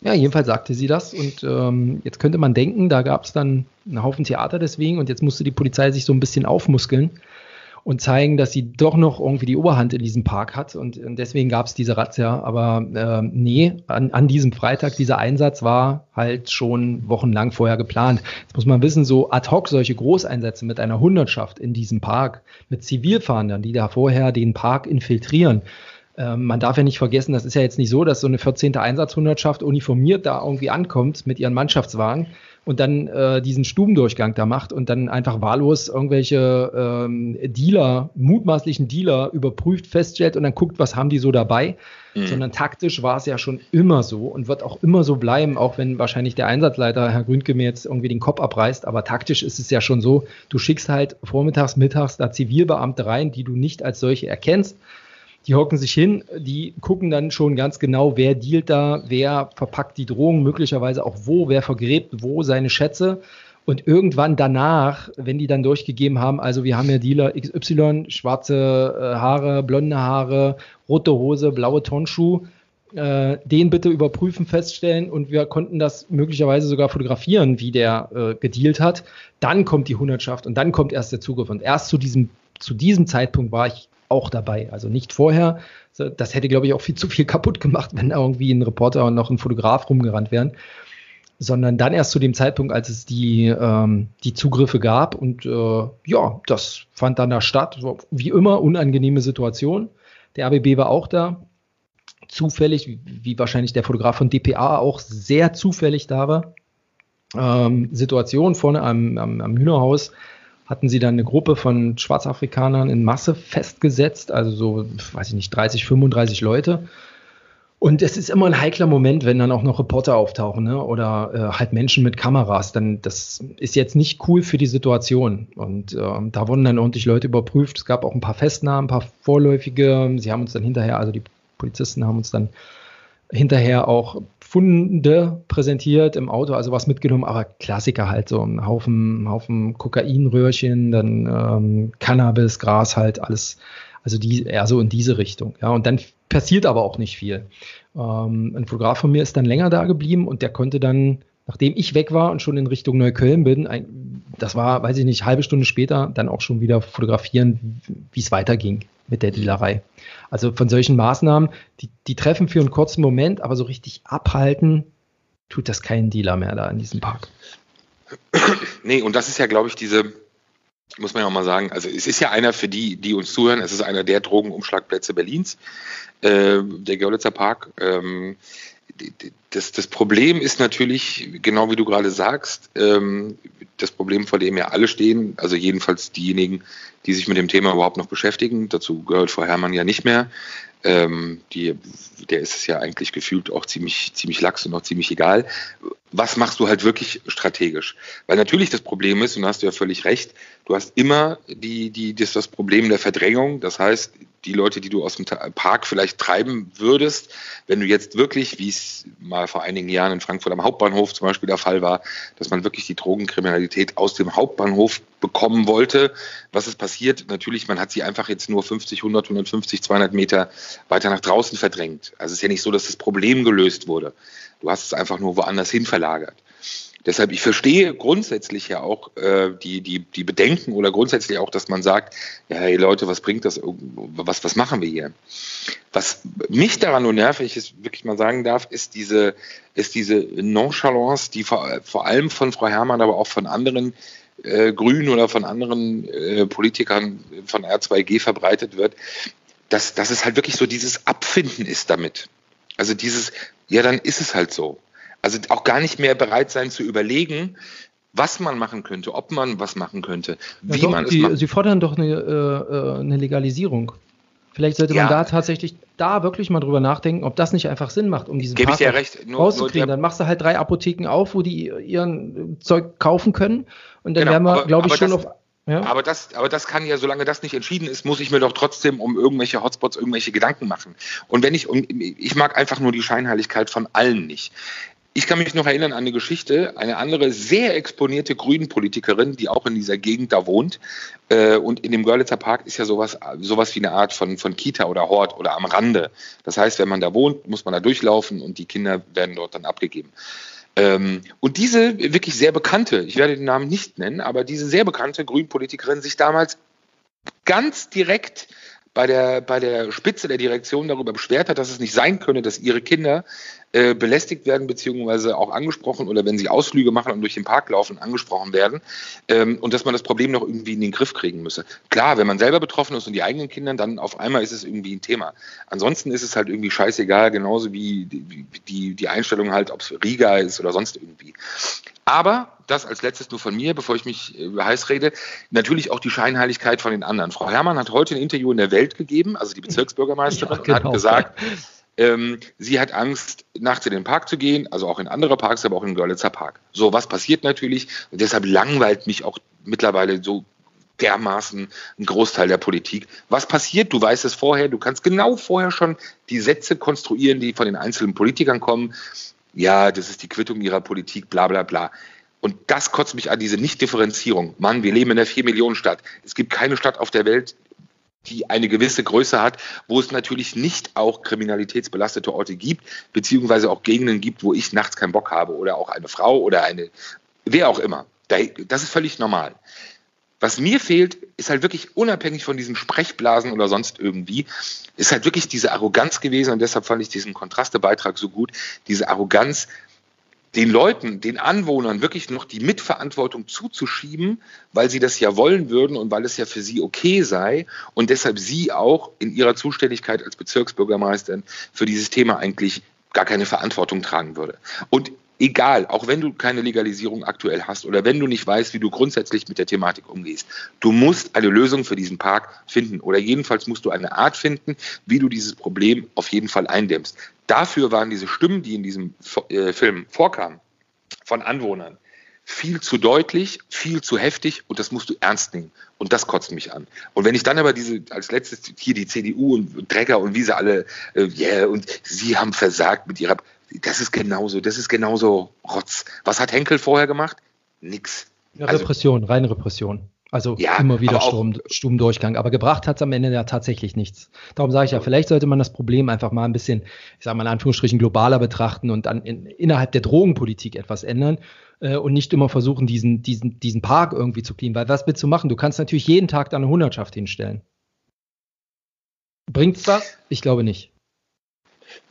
Speaker 3: Ja, jedenfalls sagte sie das und ähm, jetzt könnte man denken, da gab es dann einen Haufen Theater deswegen und jetzt musste die Polizei sich so ein bisschen aufmuskeln und zeigen, dass sie doch noch irgendwie die Oberhand in diesem Park hat. Und, und deswegen gab es diese Razzia. Aber äh, nee, an, an diesem Freitag, dieser Einsatz war halt schon wochenlang vorher geplant. Jetzt muss man wissen, so ad hoc solche Großeinsätze mit einer Hundertschaft in diesem Park, mit Zivilfahndern, die da vorher den Park infiltrieren, ähm, man darf ja nicht vergessen, das ist ja jetzt nicht so, dass so eine 14. Einsatzhundertschaft uniformiert da irgendwie ankommt mit ihren Mannschaftswagen und dann äh, diesen Stubendurchgang da macht und dann einfach wahllos irgendwelche ähm, Dealer, mutmaßlichen Dealer überprüft, feststellt und dann guckt, was haben die so dabei. Mhm. Sondern taktisch war es ja schon immer so und wird auch immer so bleiben, auch wenn wahrscheinlich der Einsatzleiter, Herr Gründke, mir jetzt irgendwie den Kopf abreißt. Aber taktisch ist es ja schon so, du schickst halt vormittags, mittags da Zivilbeamte rein, die du nicht als solche erkennst die hocken sich hin, die gucken dann schon ganz genau, wer dealt da, wer verpackt die Drohung, möglicherweise auch wo, wer vergräbt wo seine Schätze. Und irgendwann danach, wenn die dann durchgegeben haben, also wir haben ja Dealer XY, schwarze äh, Haare, blonde Haare, rote Hose, blaue Tonschuh, äh, den bitte überprüfen, feststellen und wir konnten das möglicherweise sogar fotografieren, wie der äh, gedealt hat. Dann kommt die Hundertschaft und dann kommt erst der Zugriff. Und erst zu diesem, zu diesem Zeitpunkt war ich auch dabei. Also nicht vorher. Das hätte, glaube ich, auch viel zu viel kaputt gemacht, wenn da irgendwie ein Reporter und noch ein Fotograf rumgerannt wären. Sondern dann erst zu dem Zeitpunkt, als es die, ähm, die Zugriffe gab. Und äh, ja, das fand dann da statt. Wie immer, unangenehme Situation. Der ABB war auch da. Zufällig, wie, wahrscheinlich der Fotograf von DPA auch sehr zufällig da war. Ähm, Situation vorne am, am, am Hühnerhaus hatten sie dann eine Gruppe von Schwarzafrikanern in Masse festgesetzt, also so, weiß ich nicht, 30, 35 Leute. Und es ist immer ein heikler Moment, wenn dann auch noch Reporter auftauchen ne? oder äh, halt Menschen mit Kameras. Dann das ist jetzt nicht cool für die Situation. Und äh, da wurden dann ordentlich Leute überprüft. Es gab auch ein paar Festnahmen, ein paar vorläufige. Sie haben uns dann hinterher, also die Polizisten haben uns dann hinterher auch Funde präsentiert im Auto, also was mitgenommen, aber Klassiker halt so ein Haufen, Haufen Kokainröhrchen, dann ähm, Cannabis, Gras halt, alles, also die, eher so in diese Richtung. Ja, und dann passiert aber auch nicht viel. Ähm, ein Fotograf von mir ist dann länger da geblieben und der konnte dann, nachdem ich weg war und schon in Richtung Neukölln bin, ein, das war, weiß ich nicht, halbe Stunde später, dann auch schon wieder fotografieren, wie es weiterging mit der Dealerei. Also von solchen Maßnahmen, die, die treffen für einen kurzen Moment, aber so richtig abhalten tut das kein Dealer mehr da in diesem Park.
Speaker 2: Nee, und das ist ja, glaube ich, diese, muss man ja auch mal sagen, also es ist ja einer für die, die uns zuhören, es ist einer der Drogenumschlagplätze Berlins, äh, der Görlitzer Park. Ähm, das, das Problem ist natürlich, genau wie du gerade sagst, ähm, das Problem, vor dem ja alle stehen, also jedenfalls diejenigen, die sich mit dem Thema überhaupt noch beschäftigen. Dazu gehört Frau Herrmann ja nicht mehr. Ähm, die, der ist es ja eigentlich gefühlt auch ziemlich, ziemlich lax und auch ziemlich egal. Was machst du halt wirklich strategisch? Weil natürlich das Problem ist, und da hast du ja völlig recht, du hast immer die, die, das, das Problem der Verdrängung. Das heißt, die Leute, die du aus dem Park vielleicht treiben würdest, wenn du jetzt wirklich, wie es mal vor einigen Jahren in Frankfurt am Hauptbahnhof zum Beispiel der Fall war, dass man wirklich die Drogenkriminalität aus dem Hauptbahnhof bekommen wollte. Was ist passiert? Natürlich, man hat sie einfach jetzt nur 50, 100, 150, 200 Meter weiter nach draußen verdrängt. Also es ist ja nicht so, dass das Problem gelöst wurde. Du hast es einfach nur woanders hin verlagert. Deshalb, ich verstehe grundsätzlich ja auch äh, die, die, die Bedenken oder grundsätzlich auch, dass man sagt, ja, hey Leute, was bringt das, was, was machen wir hier? Was mich daran nur ich es wirklich mal sagen darf, ist diese, ist diese Nonchalance, die vor, vor allem von Frau Herrmann, aber auch von anderen äh, Grünen oder von anderen äh, Politikern von R2G verbreitet wird, dass, dass es halt wirklich so dieses Abfinden ist damit. Also dieses, ja, dann ist es halt so. Also auch gar nicht mehr bereit sein zu überlegen, was man machen könnte, ob man was machen könnte, wie ja,
Speaker 3: doch,
Speaker 2: man
Speaker 3: es macht. Sie fordern doch eine, äh, äh, eine Legalisierung. Vielleicht sollte ja. man da tatsächlich da wirklich mal drüber nachdenken, ob das nicht einfach Sinn macht, um diesen
Speaker 2: Gebe Park ich dir recht.
Speaker 3: Nur, rauszukriegen. Nur Dann machst du halt drei Apotheken auf, wo die ihren Zeug kaufen können. Und dann genau, werden wir, glaube ich, schon
Speaker 2: das,
Speaker 3: auf.
Speaker 2: Ja? Aber, das, aber das kann ja, solange das nicht entschieden ist, muss ich mir doch trotzdem um irgendwelche Hotspots irgendwelche Gedanken machen. Und wenn ich, ich mag einfach nur die Scheinheiligkeit von allen nicht. Ich kann mich noch erinnern an eine Geschichte, eine andere sehr exponierte Grünen-Politikerin, die auch in dieser Gegend da wohnt. Äh, und in dem Görlitzer Park ist ja sowas, sowas wie eine Art von, von Kita oder Hort oder am Rande. Das heißt, wenn man da wohnt, muss man da durchlaufen und die Kinder werden dort dann abgegeben. Ähm, und diese wirklich sehr bekannte, ich werde den Namen nicht nennen, aber diese sehr bekannte Grünen-Politikerin sich damals ganz direkt bei der, bei der Spitze der Direktion darüber beschwert hat, dass es nicht sein könne, dass ihre Kinder äh, belästigt werden, beziehungsweise auch angesprochen oder wenn sie Ausflüge machen und durch den Park laufen, angesprochen werden ähm, und dass man das Problem noch irgendwie in den Griff kriegen müsse. Klar, wenn man selber betroffen ist und die eigenen Kinder, dann auf einmal ist es irgendwie ein Thema. Ansonsten ist es halt irgendwie scheißegal, genauso wie die, die, die Einstellung halt, ob es Riga ist oder sonst irgendwie. Aber das als letztes nur von mir, bevor ich mich äh, heiß rede, natürlich auch die Scheinheiligkeit von den anderen. Frau Herrmann hat heute ein Interview in der Welt gegeben, also die Bezirksbürgermeisterin, ja, genau. und hat gesagt, ähm, sie hat Angst, nachts in den Park zu gehen, also auch in andere Parks, aber auch den Görlitzer Park. So, was passiert natürlich? Und deshalb langweilt mich auch mittlerweile so dermaßen ein Großteil der Politik. Was passiert? Du weißt es vorher, du kannst genau vorher schon die Sätze konstruieren, die von den einzelnen Politikern kommen. Ja, das ist die Quittung ihrer Politik, bla bla bla. Und das kotzt mich an, diese Nicht-Differenzierung. Mann, wir leben in einer 4-Millionen-Stadt. Es gibt keine Stadt auf der Welt, die eine gewisse Größe hat, wo es natürlich nicht auch kriminalitätsbelastete Orte gibt, beziehungsweise auch Gegenden gibt, wo ich nachts keinen Bock habe oder auch eine Frau oder eine, wer auch immer. Das ist völlig normal. Was mir fehlt, ist halt wirklich unabhängig von diesen Sprechblasen oder sonst irgendwie, ist halt wirklich diese Arroganz gewesen und deshalb fand ich diesen Kontrastebeitrag so gut, diese Arroganz, den Leuten, den Anwohnern wirklich noch die Mitverantwortung zuzuschieben, weil sie das ja wollen würden und weil es ja für sie okay sei und deshalb sie auch in ihrer Zuständigkeit als Bezirksbürgermeisterin für dieses Thema eigentlich gar keine Verantwortung tragen würde. Und egal, auch wenn du keine Legalisierung aktuell hast oder wenn du nicht weißt, wie du grundsätzlich mit der Thematik umgehst, du musst eine Lösung für diesen Park finden oder jedenfalls musst du eine Art finden, wie du dieses Problem auf jeden Fall eindämmst. Dafür waren diese Stimmen, die in diesem äh, Film vorkamen, von Anwohnern, viel zu deutlich, viel zu heftig und das musst du ernst nehmen. Und das kotzt mich an. Und wenn ich dann aber diese, als letztes hier die CDU und Drecker und wie sie alle, äh, yeah, und sie haben versagt mit ihrer, das ist genauso, das ist genauso Rotz. Was hat Henkel vorher gemacht? Nix.
Speaker 3: Ja, also, Repression, reine Repression. Also ja, immer wieder Sturm, Sturmdurchgang. Aber gebracht hat es am Ende ja tatsächlich nichts. Darum sage ich ja, vielleicht sollte man das Problem einfach mal ein bisschen, ich sage mal in Anführungsstrichen, globaler betrachten und dann in, innerhalb der Drogenpolitik etwas ändern äh, und nicht immer versuchen, diesen, diesen, diesen Park irgendwie zu cleanen. Weil was willst du machen? Du kannst natürlich jeden Tag da eine Hundertschaft hinstellen. Bringt's was? Ich glaube nicht.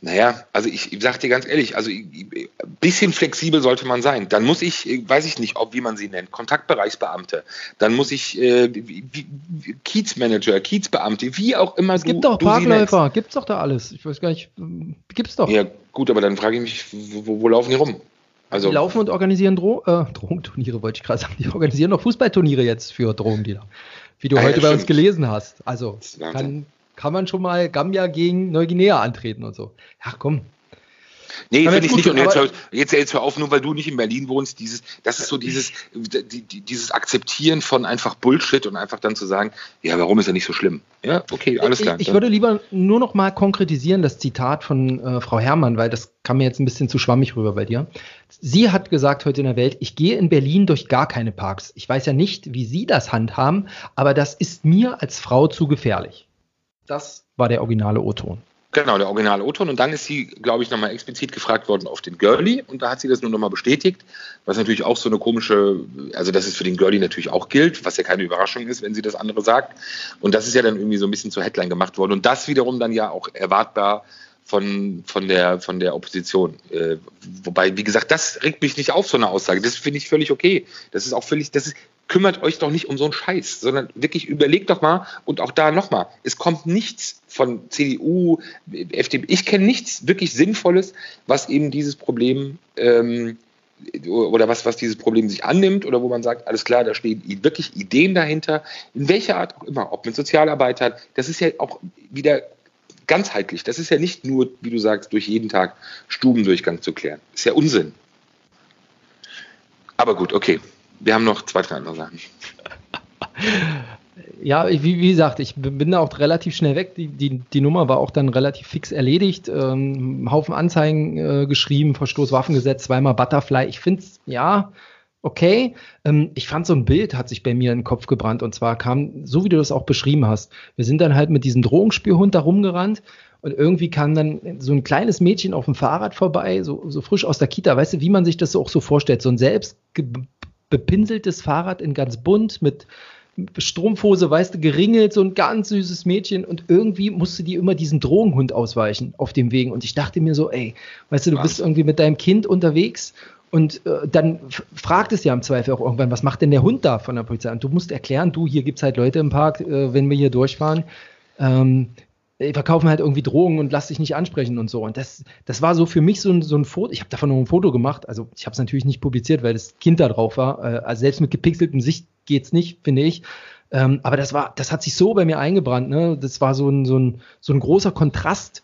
Speaker 2: Naja, also ich, ich sag dir ganz ehrlich, also ein bisschen flexibel sollte man sein. Dann muss ich, weiß ich nicht, ob wie man sie nennt, Kontaktbereichsbeamte. Dann muss ich äh, Kiezmanager, Kiezbeamte, wie auch immer.
Speaker 3: Es du, gibt doch Parkläufer, gibt's doch da alles. Ich weiß gar nicht, gibt's doch.
Speaker 2: Ja, gut, aber dann frage ich mich, wo, wo laufen die rum?
Speaker 3: Also, die laufen und organisieren Dro äh, Drogenturniere, wollte ich gerade sagen. Die organisieren noch Fußballturniere jetzt für Drogendealer. Wie du ah, heute ja, bei uns gelesen hast. Also kann, kann man schon mal Gambia gegen Neuguinea antreten und so. Ja, komm.
Speaker 2: Nee, finde ich nicht. Und jetzt, jetzt, jetzt hör auf, nur weil du nicht in Berlin wohnst, dieses, das ist so dieses, die, dieses Akzeptieren von einfach Bullshit und einfach dann zu sagen, ja, warum ist er nicht so schlimm? Ja, okay, alles klar.
Speaker 3: Ich, ich würde lieber nur noch mal konkretisieren das Zitat von äh, Frau Herrmann, weil das kam mir jetzt ein bisschen zu schwammig rüber bei dir. Sie hat gesagt heute in der Welt, ich gehe in Berlin durch gar keine Parks. Ich weiß ja nicht, wie Sie das handhaben, aber das ist mir als Frau zu gefährlich. Das war der originale O-Ton.
Speaker 2: Genau, der originale O-Ton. Und dann ist sie, glaube ich, nochmal explizit gefragt worden auf den Girlie. Und da hat sie das nur nochmal bestätigt, was natürlich auch so eine komische, also dass es für den Girlie natürlich auch gilt, was ja keine Überraschung ist, wenn sie das andere sagt. Und das ist ja dann irgendwie so ein bisschen zur Headline gemacht worden. Und das wiederum dann ja auch erwartbar von, von, der, von der Opposition. Äh, wobei, wie gesagt, das regt mich nicht auf, so eine Aussage. Das finde ich völlig okay. Das ist auch völlig, das ist, kümmert euch doch nicht um so einen Scheiß, sondern wirklich überlegt doch mal und auch da nochmal, es kommt nichts von CDU, FDP, ich kenne nichts wirklich Sinnvolles, was eben dieses Problem ähm, oder was, was dieses Problem sich annimmt oder wo man sagt, alles klar, da stehen wirklich Ideen dahinter, in welcher Art auch immer, ob mit Sozialarbeitern, das ist ja auch wieder ganzheitlich, das ist ja nicht nur, wie du sagst, durch jeden Tag Stubendurchgang zu klären, ist ja Unsinn. Aber gut, okay, wir haben noch zwei, drei andere Sachen.
Speaker 3: Ja, wie, wie, gesagt, ich bin da auch relativ schnell weg. Die, die, die Nummer war auch dann relativ fix erledigt. Ähm, Haufen Anzeigen äh, geschrieben, Verstoß Waffengesetz, zweimal Butterfly. Ich finde es, ja, okay. Ähm, ich fand so ein Bild hat sich bei mir in den Kopf gebrannt und zwar kam, so wie du das auch beschrieben hast, wir sind dann halt mit diesem Drogenspürhund da rumgerannt und irgendwie kam dann so ein kleines Mädchen auf dem Fahrrad vorbei, so, so frisch aus der Kita, weißt du, wie man sich das auch so vorstellt, so ein selbst bepinseltes Fahrrad in ganz bunt mit Strumpfhose, weißt du, geringelt, so ein ganz süßes Mädchen. Und irgendwie musste die immer diesen Drogenhund ausweichen auf dem Weg und ich dachte mir so, ey, weißt du, du bist irgendwie mit deinem Kind unterwegs. Und äh, dann fragt es ja im Zweifel auch irgendwann, was macht denn der Hund da von der Polizei? Und du musst erklären, du, hier gibt es halt Leute im Park, äh, wenn wir hier durchfahren, ähm, verkaufen halt irgendwie Drogen und lass dich nicht ansprechen und so. Und das, das war so für mich so ein, so ein Foto. Ich habe davon noch ein Foto gemacht. Also ich habe es natürlich nicht publiziert, weil das Kind da drauf war. Äh, also selbst mit gepixeltem Sicht geht's nicht, finde ich. Ähm, aber das war, das hat sich so bei mir eingebrannt. Ne? Das war so ein, so ein, so ein großer Kontrast.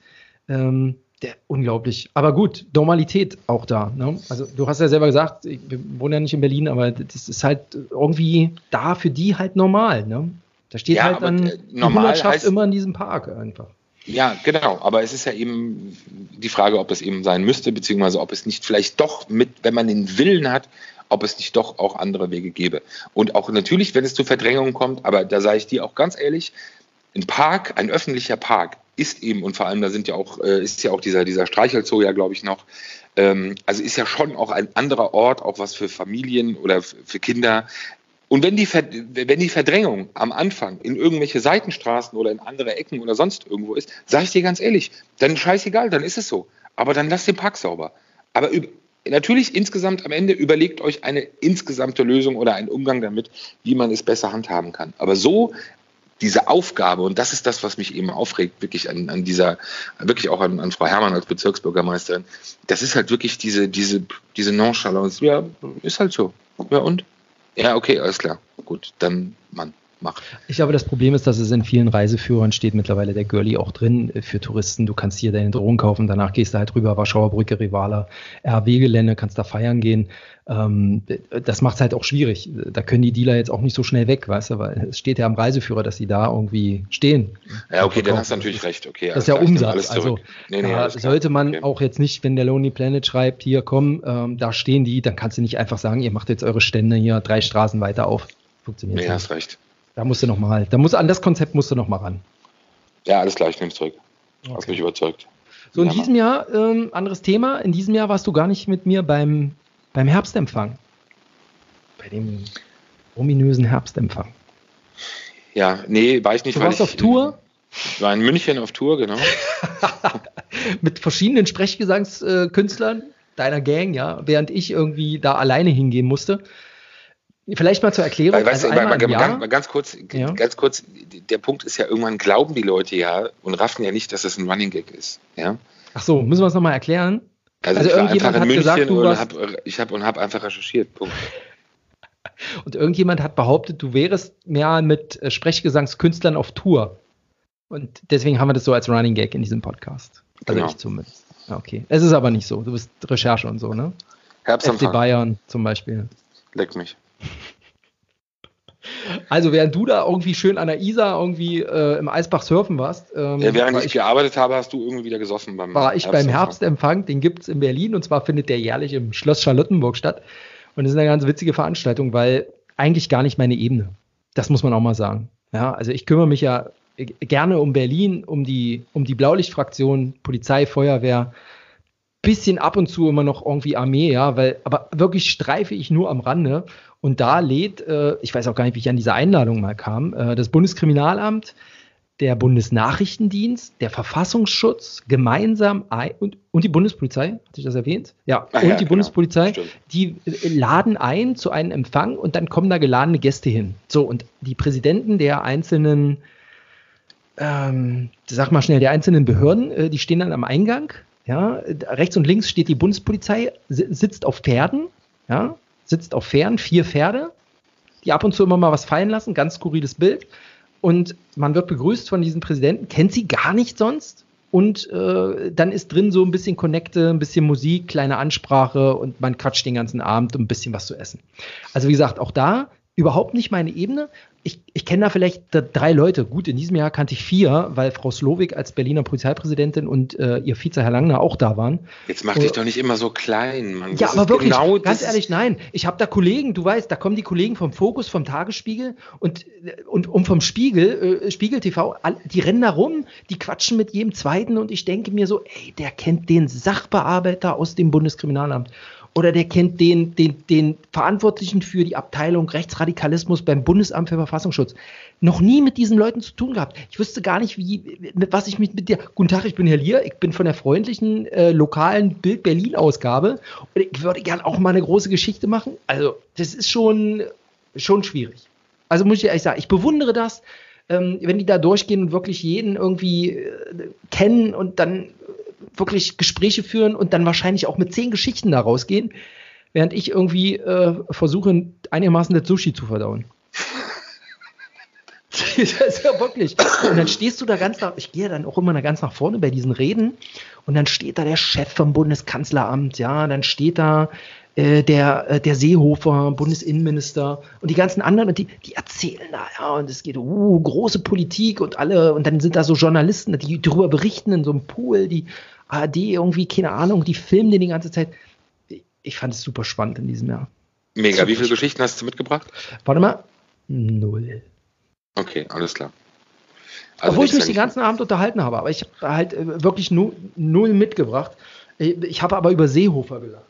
Speaker 3: Ähm, der, unglaublich. Aber gut, Normalität auch da. Ne? Also du hast ja selber gesagt, ich, wir wohnen ja nicht in Berlin, aber das ist halt irgendwie da für die halt normal. Ne? Da steht ja, halt dann äh,
Speaker 2: normal
Speaker 3: die heißt, immer in diesem Park einfach.
Speaker 2: Ja, genau. Aber es ist ja eben die Frage, ob es eben sein müsste, beziehungsweise ob es nicht vielleicht doch mit, wenn man den Willen hat, ob es nicht doch auch andere Wege gäbe. Und auch natürlich, wenn es zu Verdrängungen kommt, aber da sage ich dir auch ganz ehrlich, ein Park, ein öffentlicher Park ist eben, und vor allem da sind ja auch, äh, ist ja auch dieser, dieser Streichelzoo ja, glaube ich, noch, ähm, also ist ja schon auch ein anderer Ort, auch was für Familien oder für Kinder und wenn die, wenn die Verdrängung am Anfang in irgendwelche Seitenstraßen oder in andere Ecken oder sonst irgendwo ist, sage ich dir ganz ehrlich, dann scheißegal, dann ist es so. Aber dann lasst den Park sauber. Aber natürlich insgesamt am Ende überlegt euch eine insgesamte Lösung oder einen Umgang damit, wie man es besser handhaben kann. Aber so diese Aufgabe, und das ist das, was mich eben aufregt, wirklich an, an dieser, wirklich auch an, an Frau Herrmann als Bezirksbürgermeisterin, das ist halt wirklich diese, diese, diese Nonchalance. Ja, ist halt so. Ja, und? Ja, okay, alles klar. Gut, dann Mann macht.
Speaker 3: Ich glaube, das Problem ist, dass es in vielen Reiseführern steht mittlerweile der Girlie auch drin äh, für Touristen. Du kannst hier deine Drogen kaufen, danach gehst du halt rüber, Warschauer Brücke, Rivala, RW-Gelände, kannst da feiern gehen. Ähm, das macht es halt auch schwierig. Da können die Dealer jetzt auch nicht so schnell weg, weißt du, weil es steht ja am Reiseführer, dass sie da irgendwie stehen.
Speaker 2: Ja, okay, dann hast du natürlich recht. Okay,
Speaker 3: das ist ja Umsatz. Also nee, nee, sollte man okay. auch jetzt nicht, wenn der Lonely Planet schreibt, hier komm, ähm, da stehen die, dann kannst du nicht einfach sagen, ihr macht jetzt eure Stände hier drei Straßen weiter auf.
Speaker 2: Funktioniert nee, nicht. hast recht.
Speaker 3: Da musst du noch mal, da muss an das Konzept musst du noch mal ran.
Speaker 2: Ja, alles klar, ich nehme es zurück. Okay. Hast mich überzeugt.
Speaker 3: So, in ja, diesem Jahr, ähm, anderes Thema, in diesem Jahr warst du gar nicht mit mir beim, beim Herbstempfang. Bei dem ominösen Herbstempfang.
Speaker 2: Ja, nee, war ich nicht.
Speaker 3: Du warst
Speaker 2: ich,
Speaker 3: auf Tour?
Speaker 2: Ich war in München auf Tour, genau.
Speaker 3: Mit verschiedenen Sprechgesangskünstlern deiner Gang, ja, während ich irgendwie da alleine hingehen musste. Vielleicht mal zur Erklärung.
Speaker 2: Weißt also du, mal, ganz, ganz, kurz, ja. ganz kurz, der Punkt ist ja, irgendwann glauben die Leute ja und raffen ja nicht, dass es ein Running Gag ist. Ja?
Speaker 3: Ach so, müssen wir es nochmal erklären?
Speaker 2: Also, also irgendjemand hat München gesagt, du und hab, ich habe und hab einfach recherchiert. Punkt.
Speaker 3: Und irgendjemand hat behauptet, du wärst mehr mit äh, Sprechgesangskünstlern auf Tour. Und deswegen haben wir das so als Running Gag in diesem Podcast. Also genau. ich zumindest. Okay. Es ist aber nicht so. Du bist Recherche und so, ne?
Speaker 2: Herbstanfang.
Speaker 3: FC Bayern zum Beispiel.
Speaker 2: Leck mich.
Speaker 3: Also während du da irgendwie schön an der Isar irgendwie äh, im Eisbach surfen warst.
Speaker 2: Ähm, ja, während ich, ich, gearbeitet habe, hast du irgendwie wieder gesoffen
Speaker 3: beim War ich beim Herbstempfang, den gibt es in Berlin und zwar findet der jährlich im Schloss Charlottenburg statt. Und das ist eine ganz witzige Veranstaltung, weil eigentlich gar nicht meine Ebene. Das muss man auch mal sagen. Ja, also ich kümmere mich ja gerne um Berlin, um die, um die Blaulichtfraktion, Polizei, Feuerwehr, bisschen ab und zu immer noch irgendwie Armee, ja, weil, aber wirklich streife ich nur am Rande. Und da lädt, äh, ich weiß auch gar nicht, wie ich an diese Einladung mal kam, äh, das Bundeskriminalamt, der Bundesnachrichtendienst, der Verfassungsschutz gemeinsam ein, und, und die Bundespolizei, hatte ich das erwähnt? Ja, Ach und ja, die genau. Bundespolizei, Stimmt. die äh, laden ein zu einem Empfang und dann kommen da geladene Gäste hin. So, und die Präsidenten der einzelnen, ähm, sag mal schnell, der einzelnen Behörden, äh, die stehen dann am Eingang. Ja, rechts und links steht die Bundespolizei, sitzt auf Pferden, ja, sitzt auf Pferden, vier Pferde, die ab und zu immer mal was fallen lassen, ganz skurriles Bild. Und man wird begrüßt von diesem Präsidenten, kennt sie gar nicht sonst. Und äh, dann ist drin so ein bisschen Connecte, ein bisschen Musik, kleine Ansprache und man quatscht den ganzen Abend um ein bisschen was zu essen. Also wie gesagt, auch da überhaupt nicht meine Ebene ich, ich kenne da vielleicht drei Leute. Gut, in diesem Jahr kannte ich vier, weil Frau Slowik als Berliner Polizeipräsidentin und äh, ihr Vize Herr Langner auch da waren.
Speaker 2: Jetzt mach dich doch nicht immer so klein,
Speaker 3: Mann. Ja, aber wirklich, genau, ganz ehrlich, nein. Ich habe da Kollegen, du weißt, da kommen die Kollegen vom Fokus, vom Tagesspiegel und, und, und vom Spiegel, äh, Spiegel TV, die rennen da rum, die quatschen mit jedem Zweiten und ich denke mir so, ey, der kennt den Sachbearbeiter aus dem Bundeskriminalamt oder der kennt den, den, den Verantwortlichen für die Abteilung Rechtsradikalismus beim Bundesamt für Verfassungsschutz. Noch nie mit diesen Leuten zu tun gehabt. Ich wüsste gar nicht, wie, mit was ich mich mit dir. Guten Tag, ich bin Herr Lier, ich bin von der freundlichen äh, lokalen Bild Berlin-Ausgabe und ich würde gerne auch mal eine große Geschichte machen. Also, das ist schon, schon schwierig. Also muss ich ehrlich sagen, ich bewundere das, ähm, wenn die da durchgehen und wirklich jeden irgendwie äh, kennen und dann wirklich Gespräche führen und dann wahrscheinlich auch mit zehn Geschichten da rausgehen, während ich irgendwie äh, versuche, einigermaßen das Sushi zu verdauen. das ist ja wirklich. Und dann stehst du da ganz nach, ich gehe dann auch immer ganz nach vorne bei diesen Reden und dann steht da der Chef vom Bundeskanzleramt, ja, dann steht da äh, der, äh, der Seehofer, Bundesinnenminister und die ganzen anderen und die, die erzählen da, ja, und es geht, uh, große Politik und alle, und dann sind da so Journalisten, die darüber berichten in so einem Pool, die ARD irgendwie, keine Ahnung, die filmen den die ganze Zeit. Ich fand es super spannend in diesem Jahr.
Speaker 2: Mega. Super Wie viele Geschichten hast du mitgebracht?
Speaker 3: Warte mal. Null.
Speaker 2: Okay, alles klar.
Speaker 3: Also Obwohl ich mich den ganzen Abend unterhalten habe, aber ich habe halt äh, wirklich null, null mitgebracht. Ich habe aber über Seehofer gelacht.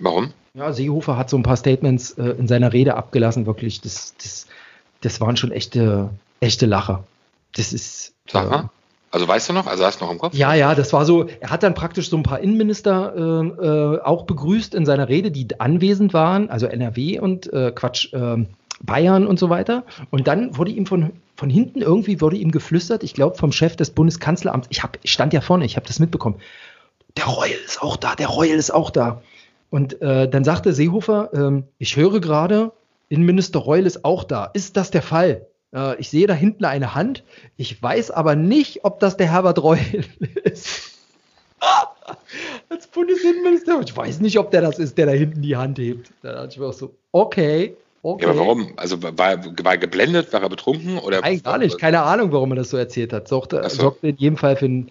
Speaker 2: Warum?
Speaker 3: Ja, Seehofer hat so ein paar Statements äh, in seiner Rede abgelassen, wirklich. Das, das, das waren schon echte, echte Lacher. Das ist.
Speaker 2: Sag mal. Also weißt du noch? Also hast du noch im Kopf?
Speaker 3: Ja, ja, das war so. Er hat dann praktisch so ein paar Innenminister äh, äh, auch begrüßt in seiner Rede, die anwesend waren, also NRW und äh, Quatsch, äh, Bayern und so weiter. Und dann wurde ihm von, von hinten irgendwie wurde ihm geflüstert, ich glaube vom Chef des Bundeskanzleramts, ich, hab, ich stand ja vorne, ich habe das mitbekommen. Der Reul ist auch da, der Reul ist auch da. Und äh, dann sagte Seehofer, ähm, ich höre gerade, Innenminister Reul ist auch da. Ist das der Fall? Äh, ich sehe da hinten eine Hand. Ich weiß aber nicht, ob das der Herbert Reul ist. Als Bundesinnenminister. Ich weiß nicht, ob der das ist, der da hinten die Hand hebt. Da dachte ich mir auch so, okay. Okay.
Speaker 2: Ja, aber warum? Also war, war geblendet, war er betrunken? Oder
Speaker 3: Eigentlich gar nicht, keine Ahnung, warum er das so erzählt hat. Sorgte, so. sorgte in jedem Fall für ein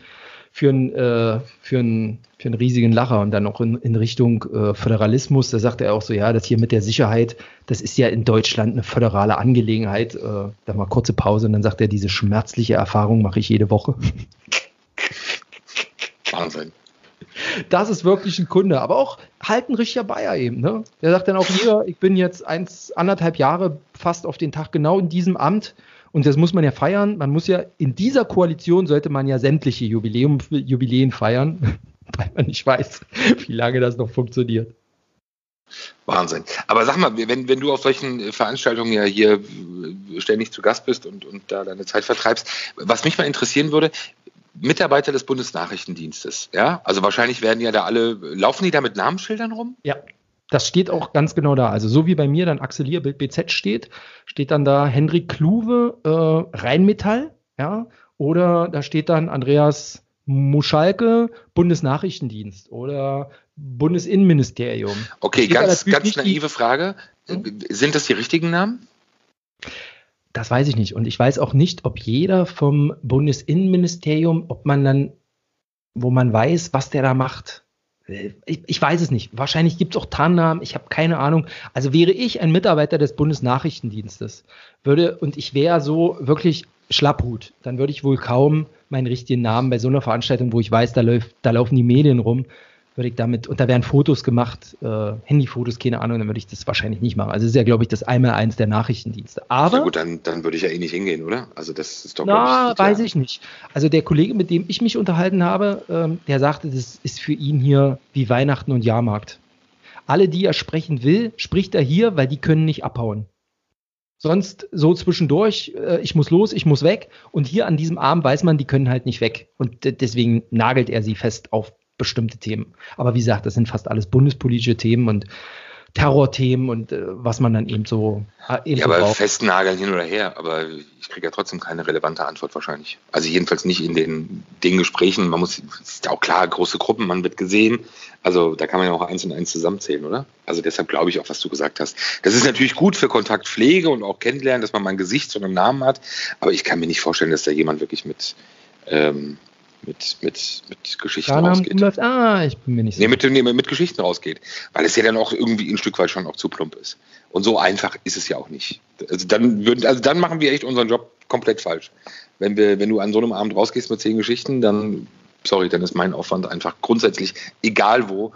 Speaker 3: für einen, äh, für einen, für einen riesigen Lacher und dann auch in, in Richtung äh, Föderalismus. Da sagt er auch so, ja, das hier mit der Sicherheit, das ist ja in Deutschland eine föderale Angelegenheit. Äh, da mal kurze Pause und dann sagt er, diese schmerzliche Erfahrung mache ich jede Woche.
Speaker 2: Wahnsinn.
Speaker 3: Das ist wirklich ein Kunde, aber auch halt ein richtiger Bayer eben. Ne? Der sagt dann auch hier, ich bin jetzt eins, anderthalb Jahre fast auf den Tag genau in diesem Amt Und das muss man ja feiern. Man muss ja in dieser Koalition sollte man ja sämtliche Jubiläum, Jubiläen feiern, weil man nicht weiß, wie lange das noch funktioniert.
Speaker 2: Wahnsinn. Aber sag mal, wenn, wenn du auf solchen Veranstaltungen ja hier ständig zu Gast bist und, und da deine Zeit vertreibst, was mich mal interessieren würde, Mitarbeiter des Bundesnachrichtendienstes, ja? Also wahrscheinlich werden ja da alle, laufen die da mit Namensschildern rum?
Speaker 3: Ja. Das steht auch ganz genau da. Also so wie bei mir dann Axelier BZ steht, steht dann da Hendrik Kluwe äh, Rheinmetall, ja, oder da steht dann Andreas Muschalke Bundesnachrichtendienst oder Bundesinnenministerium.
Speaker 2: Okay, ganz, ganz naive Frage. Hm? Sind das die richtigen Namen?
Speaker 3: Das weiß ich nicht. Und ich weiß auch nicht, ob jeder vom Bundesinnenministerium, ob man dann, wo man weiß, was der da macht. Ich, ich weiß es nicht. Wahrscheinlich gibt es auch Tarnnamen. Ich habe keine Ahnung. Also wäre ich ein Mitarbeiter des Bundesnachrichtendienstes, würde, und ich wäre so wirklich Schlapphut, dann würde ich wohl kaum meinen richtigen Namen bei so einer Veranstaltung, wo ich weiß, da, läuft, da laufen die Medien rum, würde ich damit, und da werden Fotos gemacht, äh, Handyfotos, keine Ahnung, dann würde ich das wahrscheinlich nicht machen. Also ist ja, glaube ich, das einmal eins der Nachrichtendienste. Aber. Ja
Speaker 2: gut, dann, dann würde ich ja eh nicht hingehen, oder? Also das ist doch.
Speaker 3: Na, ich, weiß ich nicht. Also der Kollege, mit dem ich mich unterhalten habe, ähm, der sagte, das ist für ihn hier wie Weihnachten und Jahrmarkt. Alle, die er sprechen will, spricht er hier, weil die können nicht abhauen. Sonst so zwischendurch, äh, ich muss los, ich muss weg. Und hier an diesem Abend weiß man, die können halt nicht weg. Und deswegen nagelt er sie fest auf bestimmte Themen. Aber wie gesagt, das sind fast alles bundespolitische Themen und Terrorthemen und äh, was man dann eben so.
Speaker 2: Äh, eben ja, so aber braucht. festnageln hin oder her, aber ich kriege ja trotzdem keine relevante Antwort wahrscheinlich. Also jedenfalls nicht in den, den Gesprächen. Man muss, ist ja auch klar, große Gruppen, man wird gesehen. Also da kann man ja auch eins und eins zusammenzählen, oder? Also deshalb glaube ich auch, was du gesagt hast. Das ist natürlich gut für Kontaktpflege und auch kennenlernen, dass man mal ein Gesicht zu einem Namen hat. Aber ich kann mir nicht vorstellen, dass da jemand wirklich mit ähm, mit, mit, mit Geschichten Klarnamen rausgeht. Umläuft,
Speaker 3: ah, ich bin mir nicht
Speaker 2: sicher. Nee, mit, nee, mit Geschichten rausgeht. Weil es ja dann auch irgendwie ein Stück weit schon auch zu plump ist. Und so einfach ist es ja auch nicht. Also dann, würden, also dann machen wir echt unseren Job komplett falsch. Wenn, wir, wenn du an so einem Abend rausgehst mit zehn Geschichten, dann, sorry, dann ist mein Aufwand einfach grundsätzlich, egal wo,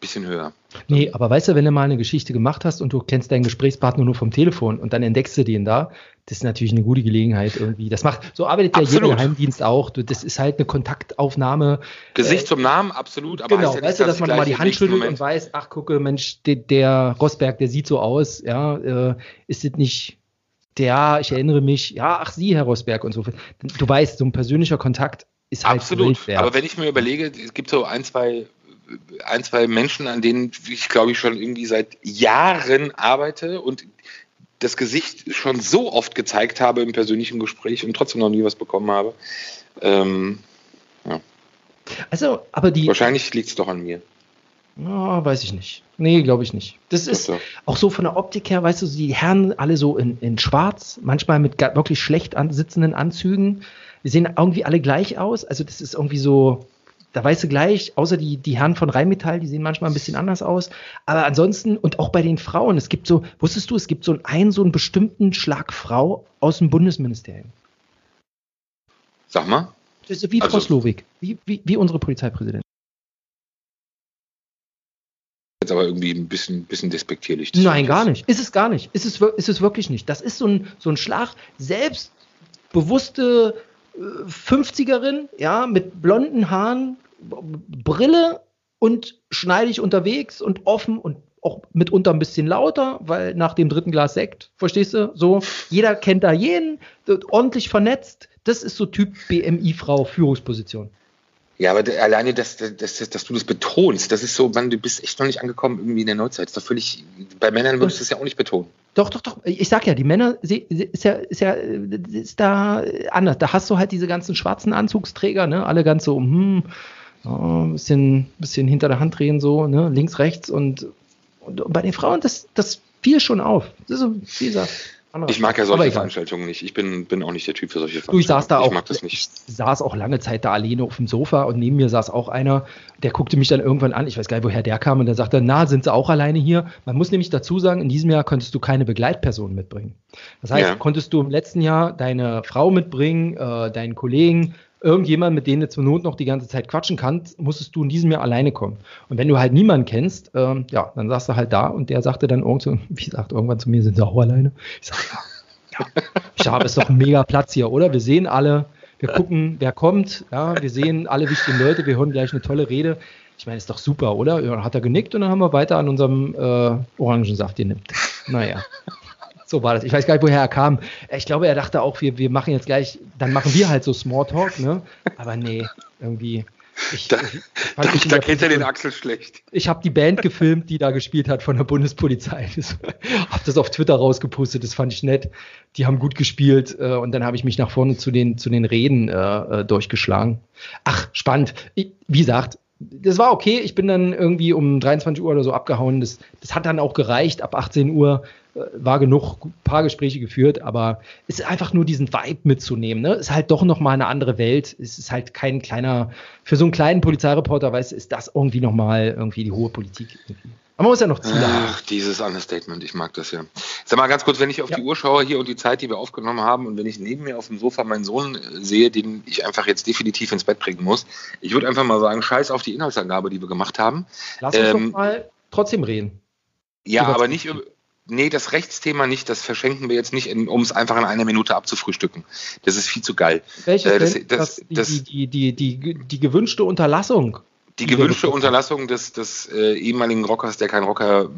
Speaker 2: bisschen höher.
Speaker 3: Nee, aber weißt du, wenn du mal eine Geschichte gemacht hast und du kennst deinen Gesprächspartner nur vom Telefon und dann entdeckst du den da, das ist natürlich eine gute Gelegenheit irgendwie. Das macht, so arbeitet absolut. ja jeder Geheimdienst auch. Das ist halt eine Kontaktaufnahme.
Speaker 2: Gesicht äh, zum Namen, absolut.
Speaker 3: Aber genau, ja weißt du, dass man mal die Hand schüttelt und weiß, ach gucke, Mensch, der, der Rosberg, der sieht so aus, ja, äh, ist das nicht der, ich erinnere mich, ja, ach Sie, Herr Rosberg und so. Du weißt, so ein persönlicher Kontakt ist halt
Speaker 2: Absolut. Aber wenn ich mir überlege, es gibt so ein, zwei ein, zwei Menschen, an denen ich glaube ich schon irgendwie seit Jahren arbeite und das Gesicht schon so oft gezeigt habe im persönlichen Gespräch und trotzdem noch nie was bekommen habe. Ähm, ja.
Speaker 3: Also, aber die.
Speaker 2: Wahrscheinlich liegt es doch an mir.
Speaker 3: Oh, weiß ich nicht. Nee, glaube ich nicht. Das ist so. auch so von der Optik her, weißt du, die Herren alle so in, in schwarz, manchmal mit wirklich schlecht an, sitzenden Anzügen. Die sehen irgendwie alle gleich aus. Also, das ist irgendwie so, da weißt du gleich, außer die, die Herren von Rheinmetall, die sehen manchmal ein bisschen anders aus. Aber ansonsten, und auch bei den Frauen, es gibt so, wusstest du, es gibt so einen, so einen bestimmten Schlag Frau aus dem Bundesministerium.
Speaker 2: Sag mal.
Speaker 3: Das ist wie also, Frau Slowik, wie, wie, wie unsere Polizeipräsidentin.
Speaker 2: Jetzt aber irgendwie ein bisschen, bisschen despektierlich.
Speaker 3: Nein, gar nicht. Ist es gar nicht. Ist es, ist es wirklich nicht. Das ist so ein, so ein Schlag, selbstbewusste 50erin, äh, ja, mit blonden Haaren, Brille und schneidig unterwegs und offen und auch mitunter ein bisschen lauter, weil nach dem dritten Glas Sekt, verstehst du, so, jeder kennt da jeden, ordentlich vernetzt. Das ist so Typ BMI-Frau, Führungsposition.
Speaker 2: Ja, aber alleine, dass, dass, dass, du das betonst, das ist so, man, du bist echt noch nicht angekommen irgendwie in der Neuzeit. Das ist doch völlig, bei Männern würdest du das ja auch nicht betonen.
Speaker 3: Doch, doch, doch. Ich sag ja, die Männer ist ja, ist ja ist da anders. Da hast du halt diese ganzen schwarzen Anzugsträger, ne? Alle ganz so, hm, ein bisschen, bisschen hinter der Hand drehen, so, ne, links, rechts und, und, bei den Frauen, das, das fiel schon auf. Das ist, wie gesagt,
Speaker 2: ich mag ja solche Veranstaltungen nicht. Ich bin, bin auch nicht der Typ für solche
Speaker 3: Veranstaltungen. Du, ich saß da auch, ich mag das nicht. Ich saß auch lange Zeit da alleine auf dem Sofa und neben mir saß auch einer, der guckte mich dann irgendwann an, ich weiß gar nicht, woher der kam, und der sagte, na, sind sie auch alleine hier? Man muss nämlich dazu sagen, in diesem Jahr konntest du keine Begleitperson mitbringen. Das heißt, ja. konntest du im letzten Jahr deine Frau mitbringen, äh, deinen Kollegen, irgendjemand, mit dem du zur Not noch die ganze Zeit quatschen kannst, musstest du in diesem Jahr alleine kommen. Und wenn du halt niemanden kennst, ähm, ja, dann saßt du halt da und der sagte dann irgendwann, wie gesagt, irgendwann zu mir, sind sie auch alleine. Ich sag, ja, ja Ich habe, ist doch ein mega Platz hier, oder? Wir sehen alle, wir gucken, wer kommt, ja, wir sehen alle wichtigen Leute, wir hören gleich eine tolle Rede. Ich meine, ist doch super, oder? Ja, hat er genickt und dann haben wir weiter an unserem äh, Orangensaft genippt. Naja. So war das. Ich weiß gar nicht, woher er kam. Ich glaube, er dachte auch, wir, wir machen jetzt gleich, dann machen wir halt so Smalltalk, ne? Aber nee, irgendwie.
Speaker 2: Ich, da, da, da kennt er den Axel schlecht.
Speaker 3: Ich habe die Band gefilmt, die da gespielt hat von der Bundespolizei. habe das auf Twitter rausgepustet, das fand ich nett. Die haben gut gespielt äh, und dann habe ich mich nach vorne zu den, zu den Reden äh, äh durchgeschlagen. Ach, spannend. Ich, wie gesagt, das war okay. Ich bin dann irgendwie um 23 Uhr oder so abgehauen. Das, das hat dann auch gereicht. Ab 18 Uhr war genug, ein paar Gespräche geführt, aber es ist einfach nur diesen Vibe mitzunehmen. Ne? Ist halt doch nochmal eine andere Welt. Es ist halt kein kleiner, für so einen kleinen Polizeireporter, weißt ist das irgendwie nochmal irgendwie die hohe Politik. Irgendwie. Aber man muss ja noch Ziele
Speaker 2: Ach, dieses Understatement, ich mag das ja. Sag mal ganz kurz, wenn ich auf ja. die Uhr schaue hier und die Zeit, die wir aufgenommen haben und wenn ich neben mir auf dem Sofa meinen Sohn äh, sehe, den ich einfach jetzt definitiv ins Bett bringen muss, ich würde einfach mal sagen, scheiß auf die Inhaltsangabe, die wir gemacht haben.
Speaker 3: Lass uns ähm, doch mal trotzdem reden.
Speaker 2: Ja, aber nicht über, nee, das Rechtsthema nicht, das verschenken wir jetzt nicht, um es einfach in einer Minute abzufrühstücken. Das ist viel zu geil.
Speaker 3: Welches äh, das, das, das, die, die, die, die, die gewünschte Unterlassung
Speaker 2: die gewünschte Unterlassung des, des äh, ehemaligen Rockers, der kein Rocker,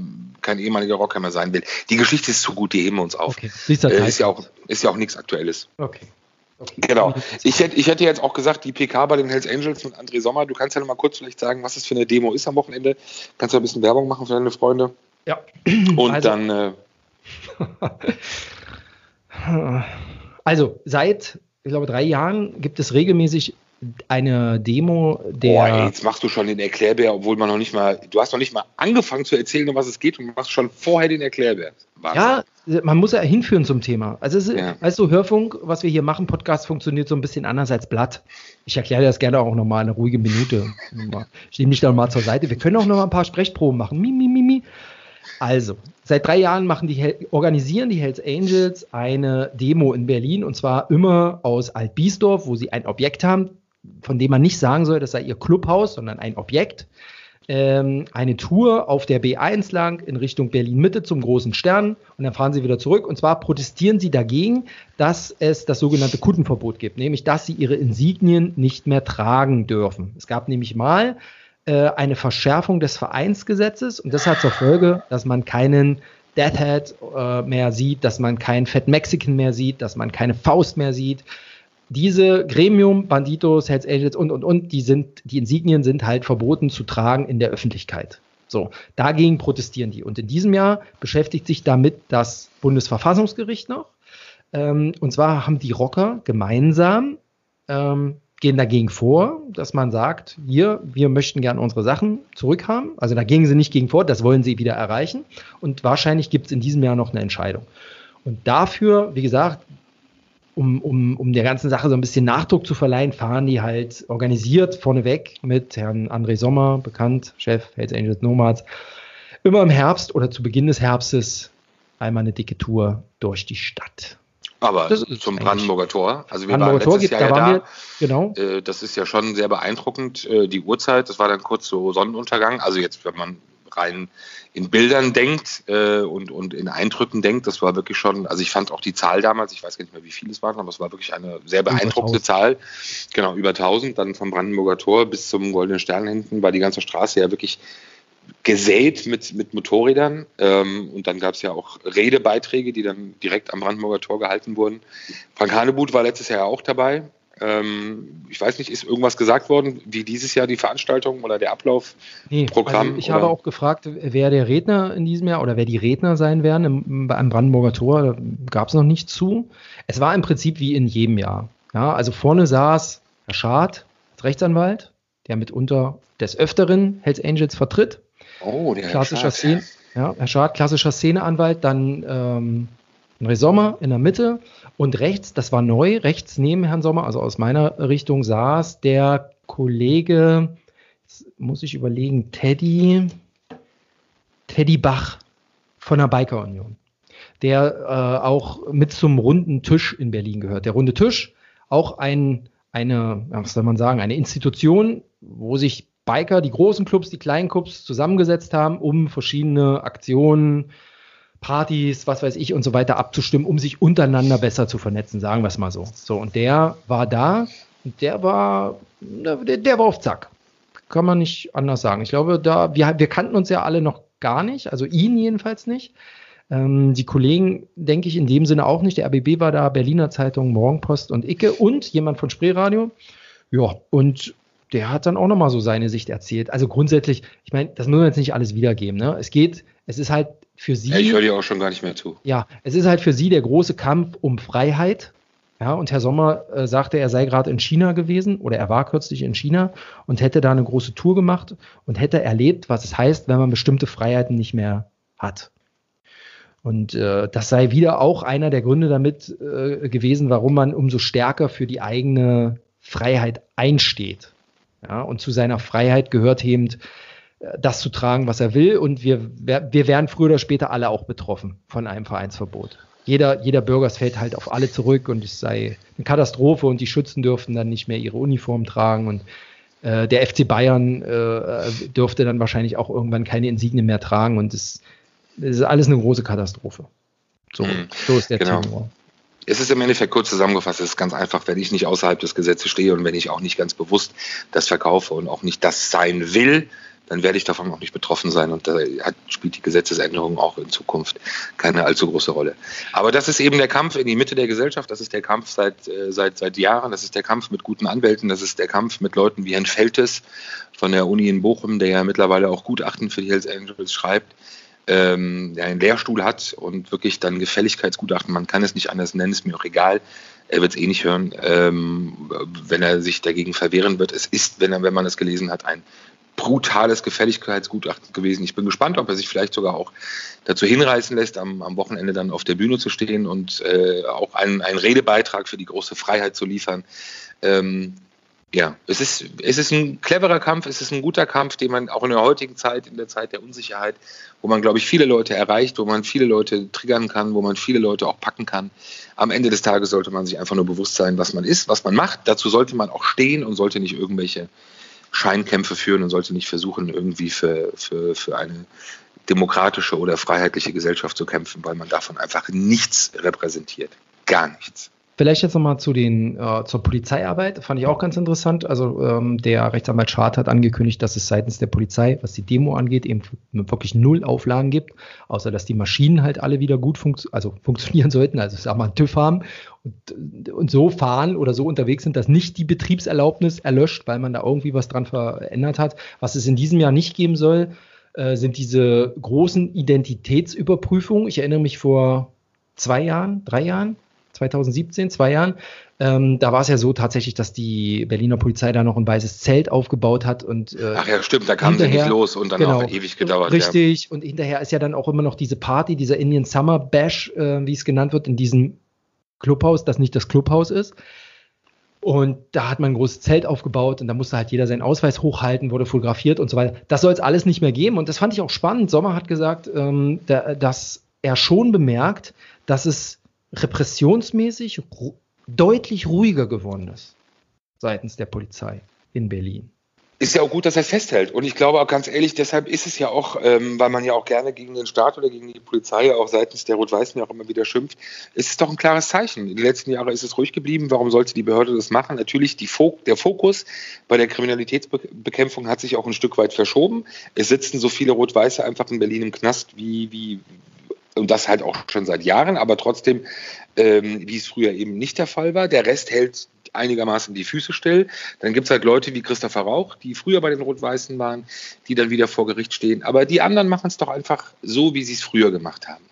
Speaker 2: kein ehemaliger Rocker mehr sein will. Die Geschichte ist zu gut, die heben wir uns auf. Okay. Ist, äh, ist, ja auch, ist ja auch nichts Aktuelles. Okay. okay. Genau. Ich hätte, ich hätte jetzt auch gesagt, die PK bei den Hells Angels mit André Sommer, du kannst ja noch mal kurz vielleicht sagen, was das für eine Demo ist am Wochenende. Kannst du ein bisschen Werbung machen für deine Freunde?
Speaker 3: Ja.
Speaker 2: Und also, dann. Äh,
Speaker 3: also, seit, ich glaube, drei Jahren gibt es regelmäßig eine Demo der. Boah,
Speaker 2: jetzt machst du schon den Erklärbär, obwohl man noch nicht mal, du hast noch nicht mal angefangen zu erzählen, um was es geht und machst schon vorher den Erklärbär.
Speaker 3: Wahnsinn. Ja, man muss ja hinführen zum Thema. Also, es ist, ja. weißt du, Hörfunk, was wir hier machen, Podcast funktioniert so ein bisschen anders als Blatt. Ich erkläre das gerne auch nochmal eine ruhige Minute. Ich nehme mich da mal zur Seite. Wir können auch noch mal ein paar Sprechproben machen. Mi, mi, mi, mi. Also, seit drei Jahren machen die, organisieren die Hells Angels eine Demo in Berlin und zwar immer aus Altbiesdorf, wo sie ein Objekt haben, von dem man nicht sagen soll, das sei ihr Clubhaus, sondern ein Objekt. Ähm, eine Tour auf der B1 lang in Richtung Berlin-Mitte zum großen Stern und dann fahren sie wieder zurück. Und zwar protestieren sie dagegen, dass es das sogenannte Kundenverbot gibt, nämlich dass sie ihre Insignien nicht mehr tragen dürfen. Es gab nämlich mal äh, eine Verschärfung des Vereinsgesetzes und das hat zur Folge, dass man keinen Deathhead äh, mehr sieht, dass man keinen Fat Mexican mehr sieht, dass man keine Faust mehr sieht, diese Gremium, Banditos, Hells Angels und, und, und, die sind, die Insignien sind halt verboten zu tragen in der Öffentlichkeit. So, dagegen protestieren die. Und in diesem Jahr beschäftigt sich damit das Bundesverfassungsgericht noch. Ähm, und zwar haben die Rocker gemeinsam, ähm, gehen dagegen vor, dass man sagt, hier, wir möchten gerne unsere Sachen zurückhaben. Also da gehen sie nicht gegen vor, das wollen sie wieder erreichen. Und wahrscheinlich gibt es in diesem Jahr noch eine Entscheidung. Und dafür, wie gesagt, um, um, um der ganzen Sache so ein bisschen Nachdruck zu verleihen, fahren die halt organisiert vorneweg mit Herrn André Sommer, bekannt, Chef Hells Angels Nomads, immer im Herbst oder zu Beginn des Herbstes einmal eine dicke Tour durch die Stadt.
Speaker 2: Aber zum Brandenburger Tor.
Speaker 3: Also wir Brandenburger waren letztes Tor Jahr da ja
Speaker 2: da. genau. Äh, das ist ja schon sehr beeindruckend, äh, die Uhrzeit. Das war dann kurz so Sonnenuntergang. Also jetzt, wenn man rein in Bildern denkt äh, und, und in Eindrücken denkt. Das war wirklich schon, also ich fand auch die Zahl damals, ich weiß gar nicht mehr, wie viele es waren, aber es war wirklich eine sehr beeindruckende Zahl. Genau, über 1000, dann vom Brandenburger Tor bis zum Goldenen Stern hinten war die ganze Straße ja wirklich gesät mit, mit Motorrädern. Ähm, und dann gab es ja auch Redebeiträge, die dann direkt am Brandenburger Tor gehalten wurden. Frank Hanebut war letztes Jahr auch dabei. Ähm, ich weiß nicht, ist irgendwas gesagt worden, wie dieses Jahr die Veranstaltung oder der Ablaufprogramm?
Speaker 3: Nee, also ich oder? habe auch gefragt, wer der Redner in diesem Jahr oder wer die Redner sein werden im, am Brandenburger Tor. Da gab es noch nicht zu. Es war im Prinzip wie in jedem Jahr. Ja, also vorne saß Herr Schad als Rechtsanwalt, der mitunter des Öfteren Hells Angels vertritt.
Speaker 2: Oh, der
Speaker 3: klassischer Herr Schad. Szene, ja, Herr Schad, klassischer Szeneanwalt, dann ähm, André Sommer in der Mitte und rechts, das war neu, rechts neben Herrn Sommer, also aus meiner Richtung, saß der Kollege, muss ich überlegen, Teddy, Teddy Bach von der Biker Union, der äh, auch mit zum runden Tisch in Berlin gehört. Der runde Tisch, auch ein, eine, was soll man sagen, eine Institution, wo sich Biker, die großen Clubs, die kleinen Clubs zusammengesetzt haben, um verschiedene Aktionen, Partys, was weiß ich und so weiter abzustimmen, um sich untereinander besser zu vernetzen, sagen wir es mal so. So, und der war da und der war, der, der war auf Zack. Kann man nicht anders sagen. Ich glaube, da, wir, wir kannten uns ja alle noch gar nicht, also ihn jedenfalls nicht. Ähm, die Kollegen, denke ich, in dem Sinne auch nicht. Der RBB war da, Berliner Zeitung, Morgenpost und Icke und jemand von Spreeradio. Ja, und der hat dann auch nochmal so seine Sicht erzählt. Also grundsätzlich, ich meine, das muss man jetzt nicht alles wiedergeben. Ne? Es geht, es ist halt für sie. Ja,
Speaker 2: ich höre dir auch schon gar nicht mehr zu.
Speaker 3: Ja, es ist halt für sie der große Kampf um Freiheit. Ja, und Herr Sommer äh, sagte, er sei gerade in China gewesen oder er war kürzlich in China und hätte da eine große Tour gemacht und hätte erlebt, was es heißt, wenn man bestimmte Freiheiten nicht mehr hat. Und äh, das sei wieder auch einer der Gründe damit äh, gewesen, warum man umso stärker für die eigene Freiheit einsteht. Ja, und zu seiner Freiheit gehört eben, äh, das zu tragen, was er will. Und wir, wir werden früher oder später alle auch betroffen von einem Vereinsverbot. Jeder, jeder Bürger fällt halt auf alle zurück und es sei eine Katastrophe und die Schützen dürften dann nicht mehr ihre Uniform tragen und äh, der FC Bayern äh, dürfte dann wahrscheinlich auch irgendwann keine Insignien mehr tragen und es, es ist alles eine große Katastrophe. So, mhm, so ist der genau. Tenor.
Speaker 2: Es ist im Endeffekt kurz zusammengefasst, es ist ganz einfach, wenn ich nicht außerhalb des Gesetzes stehe und wenn ich auch nicht ganz bewusst das verkaufe und auch nicht das sein will, dann werde ich davon auch nicht betroffen sein. Und da spielt die Gesetzesänderung auch in Zukunft keine allzu große Rolle. Aber das ist eben der Kampf in die Mitte der Gesellschaft. Das ist der Kampf seit, äh, seit, seit Jahren. Das ist der Kampf mit guten Anwälten. Das ist der Kampf mit Leuten wie Herrn Feltes von der Uni in Bochum, der ja mittlerweile auch Gutachten für die Hells Angels schreibt ähm, der einen Lehrstuhl hat und wirklich dann Gefälligkeitsgutachten, man kann es nicht anders nennen, ist mir auch egal, er wird es eh nicht hören, ähm, wenn er sich dagegen verwehren wird. Es ist, wenn, er, wenn man es gelesen hat, ein brutales Gefälligkeitsgutachten gewesen. Ich bin gespannt, ob er sich vielleicht sogar auch dazu hinreißen lässt, am, am Wochenende dann auf der Bühne zu stehen und äh, auch einen, einen Redebeitrag für die große Freiheit zu liefern. Ähm, ja, es ist, es ist ein cleverer Kampf, es ist ein guter Kampf, den man auch in der heutigen Zeit, in der Zeit der Unsicherheit, wo man, glaube ich, viele Leute erreicht, wo man viele Leute triggern kann, wo man viele Leute auch packen kann. Am Ende des Tages sollte man sich einfach nur bewusst sein, was man ist, was man macht. Dazu sollte man auch stehen und sollte nicht irgendwelche Scheinkämpfe führen und sollte nicht versuchen, irgendwie für, für, für eine demokratische oder freiheitliche Gesellschaft zu kämpfen, weil man davon einfach nichts repräsentiert. Gar nichts.
Speaker 3: Vielleicht jetzt nochmal zu den, äh, zur Polizeiarbeit, fand ich auch ganz interessant. Also ähm, der Rechtsanwalt Schad hat angekündigt, dass es seitens der Polizei, was die Demo angeht, eben wirklich null Auflagen gibt, außer dass die Maschinen halt alle wieder gut funktio also funktionieren sollten, also sag mal einen TÜV haben und, und so fahren oder so unterwegs sind, dass nicht die Betriebserlaubnis erlöscht, weil man da irgendwie was dran verändert hat. Was es in diesem Jahr nicht geben soll, äh, sind diese großen Identitätsüberprüfungen. Ich erinnere mich vor zwei Jahren, drei Jahren, 2017, zwei Jahren. Ähm, da war es ja so tatsächlich, dass die Berliner Polizei da noch ein weißes Zelt aufgebaut hat und
Speaker 2: äh, Ach ja, stimmt, da kam sie nicht los und dann genau, auch ewig gedauert.
Speaker 3: Richtig, ja. und hinterher ist ja dann auch immer noch diese Party, dieser Indian Summer Bash, äh, wie es genannt wird, in diesem Clubhaus, das nicht das Clubhaus ist. Und da hat man ein großes Zelt aufgebaut und da musste halt jeder seinen Ausweis hochhalten, wurde fotografiert und so weiter. Das soll es alles nicht mehr geben. Und das fand ich auch spannend. Sommer hat gesagt, ähm, da, dass er schon bemerkt, dass es repressionsmäßig ru deutlich ruhiger geworden ist seitens der Polizei in Berlin.
Speaker 2: Ist ja auch gut, dass er festhält. Und ich glaube auch ganz ehrlich, deshalb ist es ja auch, ähm, weil man ja auch gerne gegen den Staat oder gegen die Polizei auch seitens der Rot-Weißen ja auch immer wieder schimpft, ist es doch ein klares Zeichen. In den letzten Jahren ist es ruhig geblieben. Warum sollte die Behörde das machen? Natürlich, die Fo der Fokus bei der Kriminalitätsbekämpfung hat sich auch ein Stück weit verschoben. Es sitzen so viele Rot-Weiße einfach in Berlin im Knast wie, wie, und das halt auch schon seit Jahren, aber trotzdem, ähm, wie es früher eben nicht der Fall war. Der Rest hält einigermaßen die Füße still. Dann gibt es halt Leute wie Christopher Rauch, die früher bei den Rot-Weißen waren, die dann wieder vor Gericht stehen. Aber die anderen machen es doch einfach so, wie sie es früher gemacht haben.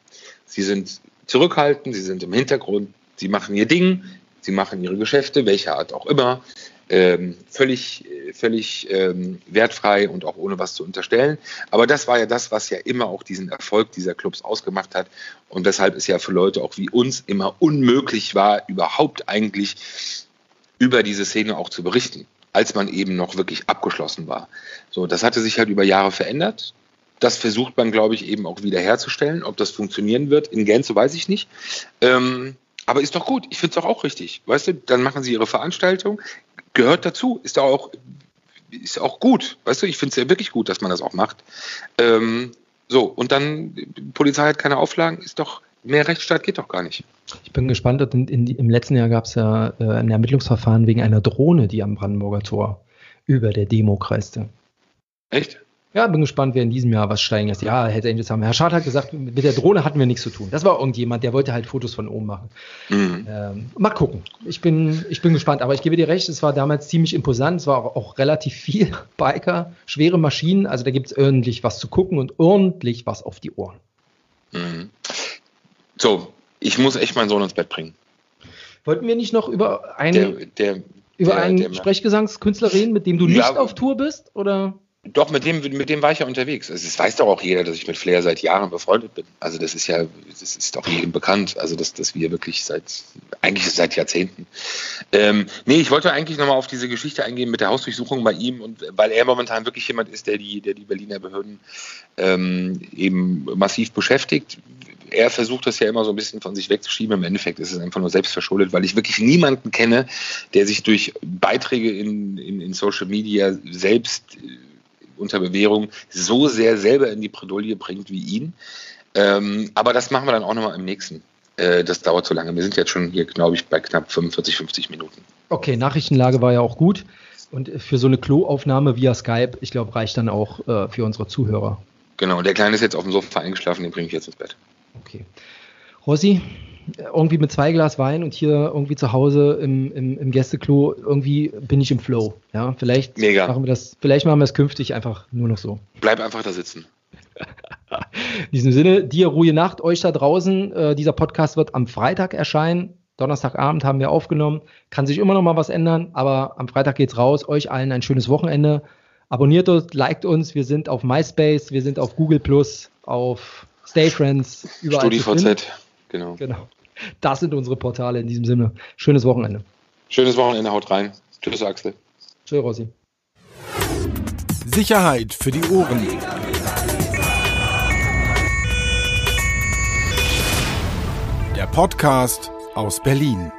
Speaker 2: Sie sind zurückhaltend, sie sind im Hintergrund, sie machen ihr Ding, sie machen ihre Geschäfte, welcher Art auch immer ähm, völlig, völlig ähm, wertfrei und auch ohne was zu unterstellen. Aber das war ja das, was ja immer auch diesen Erfolg dieser Clubs ausgemacht hat. Und deshalb ist ja für Leute auch wie uns immer unmöglich war, überhaupt eigentlich über diese Szene auch zu berichten, als man eben noch wirklich abgeschlossen war. So, das hatte sich halt über Jahre verändert. Das versucht man, glaube ich, eben auch wiederherzustellen. Ob das funktionieren wird, in Gänze weiß ich nicht. Ähm, aber ist doch gut. Ich finde es doch auch richtig. Weißt du, dann machen sie ihre Veranstaltung gehört dazu, ist auch, ist auch gut. Weißt du, ich finde es ja wirklich gut, dass man das auch macht. Ähm, So, und dann, Polizei hat keine Auflagen, ist doch, mehr Rechtsstaat geht doch gar nicht.
Speaker 3: Ich bin gespannt, in, in, im letzten Jahr gab es ja äh, ein Ermittlungsverfahren wegen einer Drohne, die am Brandenburger Tor über der Demo kreiste.
Speaker 2: Echt?
Speaker 3: Ja, bin gespannt, wer in diesem Jahr was steigen lässt. Ja, Hells Angels haben. Herr Schad hat gesagt, mit der Drohne hatten wir nichts zu tun. Das war irgendjemand, der wollte halt Fotos von oben machen. Mhm. Ähm, mal gucken. Ich bin, ich bin gespannt. Aber ich gebe dir recht, es war damals ziemlich imposant. Es war auch, auch relativ viel Biker, schwere Maschinen. Also da gibt es ordentlich was zu gucken und ordentlich was auf die Ohren.
Speaker 2: Mhm. So, ich muss echt meinen Sohn ins Bett bringen.
Speaker 3: Wollten wir nicht noch über einen, der, der, über der, einen Sprechgesangskünstler reden, mit dem du nicht auf Tour bist? Oder?
Speaker 2: Doch, mit dem, mit dem war ich ja unterwegs. Also, das weiß doch auch jeder, dass ich mit Flair seit Jahren befreundet bin. Also das ist ja, das ist doch jedem bekannt. Also dass, dass wir wirklich seit, eigentlich seit Jahrzehnten. Ähm, nee, ich wollte eigentlich nochmal auf diese Geschichte eingehen mit der Hausdurchsuchung bei ihm und weil er momentan wirklich jemand ist, der die, der die Berliner Behörden ähm, eben massiv beschäftigt. Er versucht das ja immer so ein bisschen von sich wegzuschieben. Im Endeffekt ist es einfach nur selbstverschuldet, weil ich wirklich niemanden kenne, der sich durch Beiträge in, in, in Social Media selbst unter Bewährung so sehr selber in die Bredouille bringt wie ihn. Ähm, aber das machen wir dann auch nochmal im nächsten. Äh, das dauert zu lange. Wir sind jetzt schon hier, glaube ich, bei knapp 45, 50 Minuten.
Speaker 3: Okay, Nachrichtenlage war ja auch gut. Und für so eine Kloaufnahme via Skype, ich glaube, reicht dann auch äh, für unsere Zuhörer.
Speaker 2: Genau, der Kleine ist jetzt auf dem Sofa eingeschlafen, den bringe ich jetzt ins Bett.
Speaker 3: Okay. Rossi, irgendwie mit zwei Glas Wein und hier irgendwie zu Hause im, im, im Gästeklo, irgendwie bin ich im Flow. Ja, vielleicht
Speaker 2: Mega.
Speaker 3: machen wir das, vielleicht machen wir es künftig einfach nur noch so.
Speaker 2: Bleib einfach da sitzen.
Speaker 3: In diesem Sinne, dir ruhige Nacht, euch da draußen. Äh, dieser Podcast wird am Freitag erscheinen. Donnerstagabend haben wir aufgenommen. Kann sich immer noch mal was ändern, aber am Freitag geht's raus. Euch allen ein schönes Wochenende. Abonniert uns, liked uns. Wir sind auf MySpace, wir sind auf Google Plus, auf Stay Friends,
Speaker 2: überall. StudiVZ, genau.
Speaker 3: Genau. Das sind unsere Portale in diesem Sinne. Schönes Wochenende.
Speaker 2: Schönes Wochenende, haut rein. Tschüss, Axel.
Speaker 3: Tschüss, Rossi.
Speaker 1: Sicherheit für die Ohren. Der Podcast aus Berlin.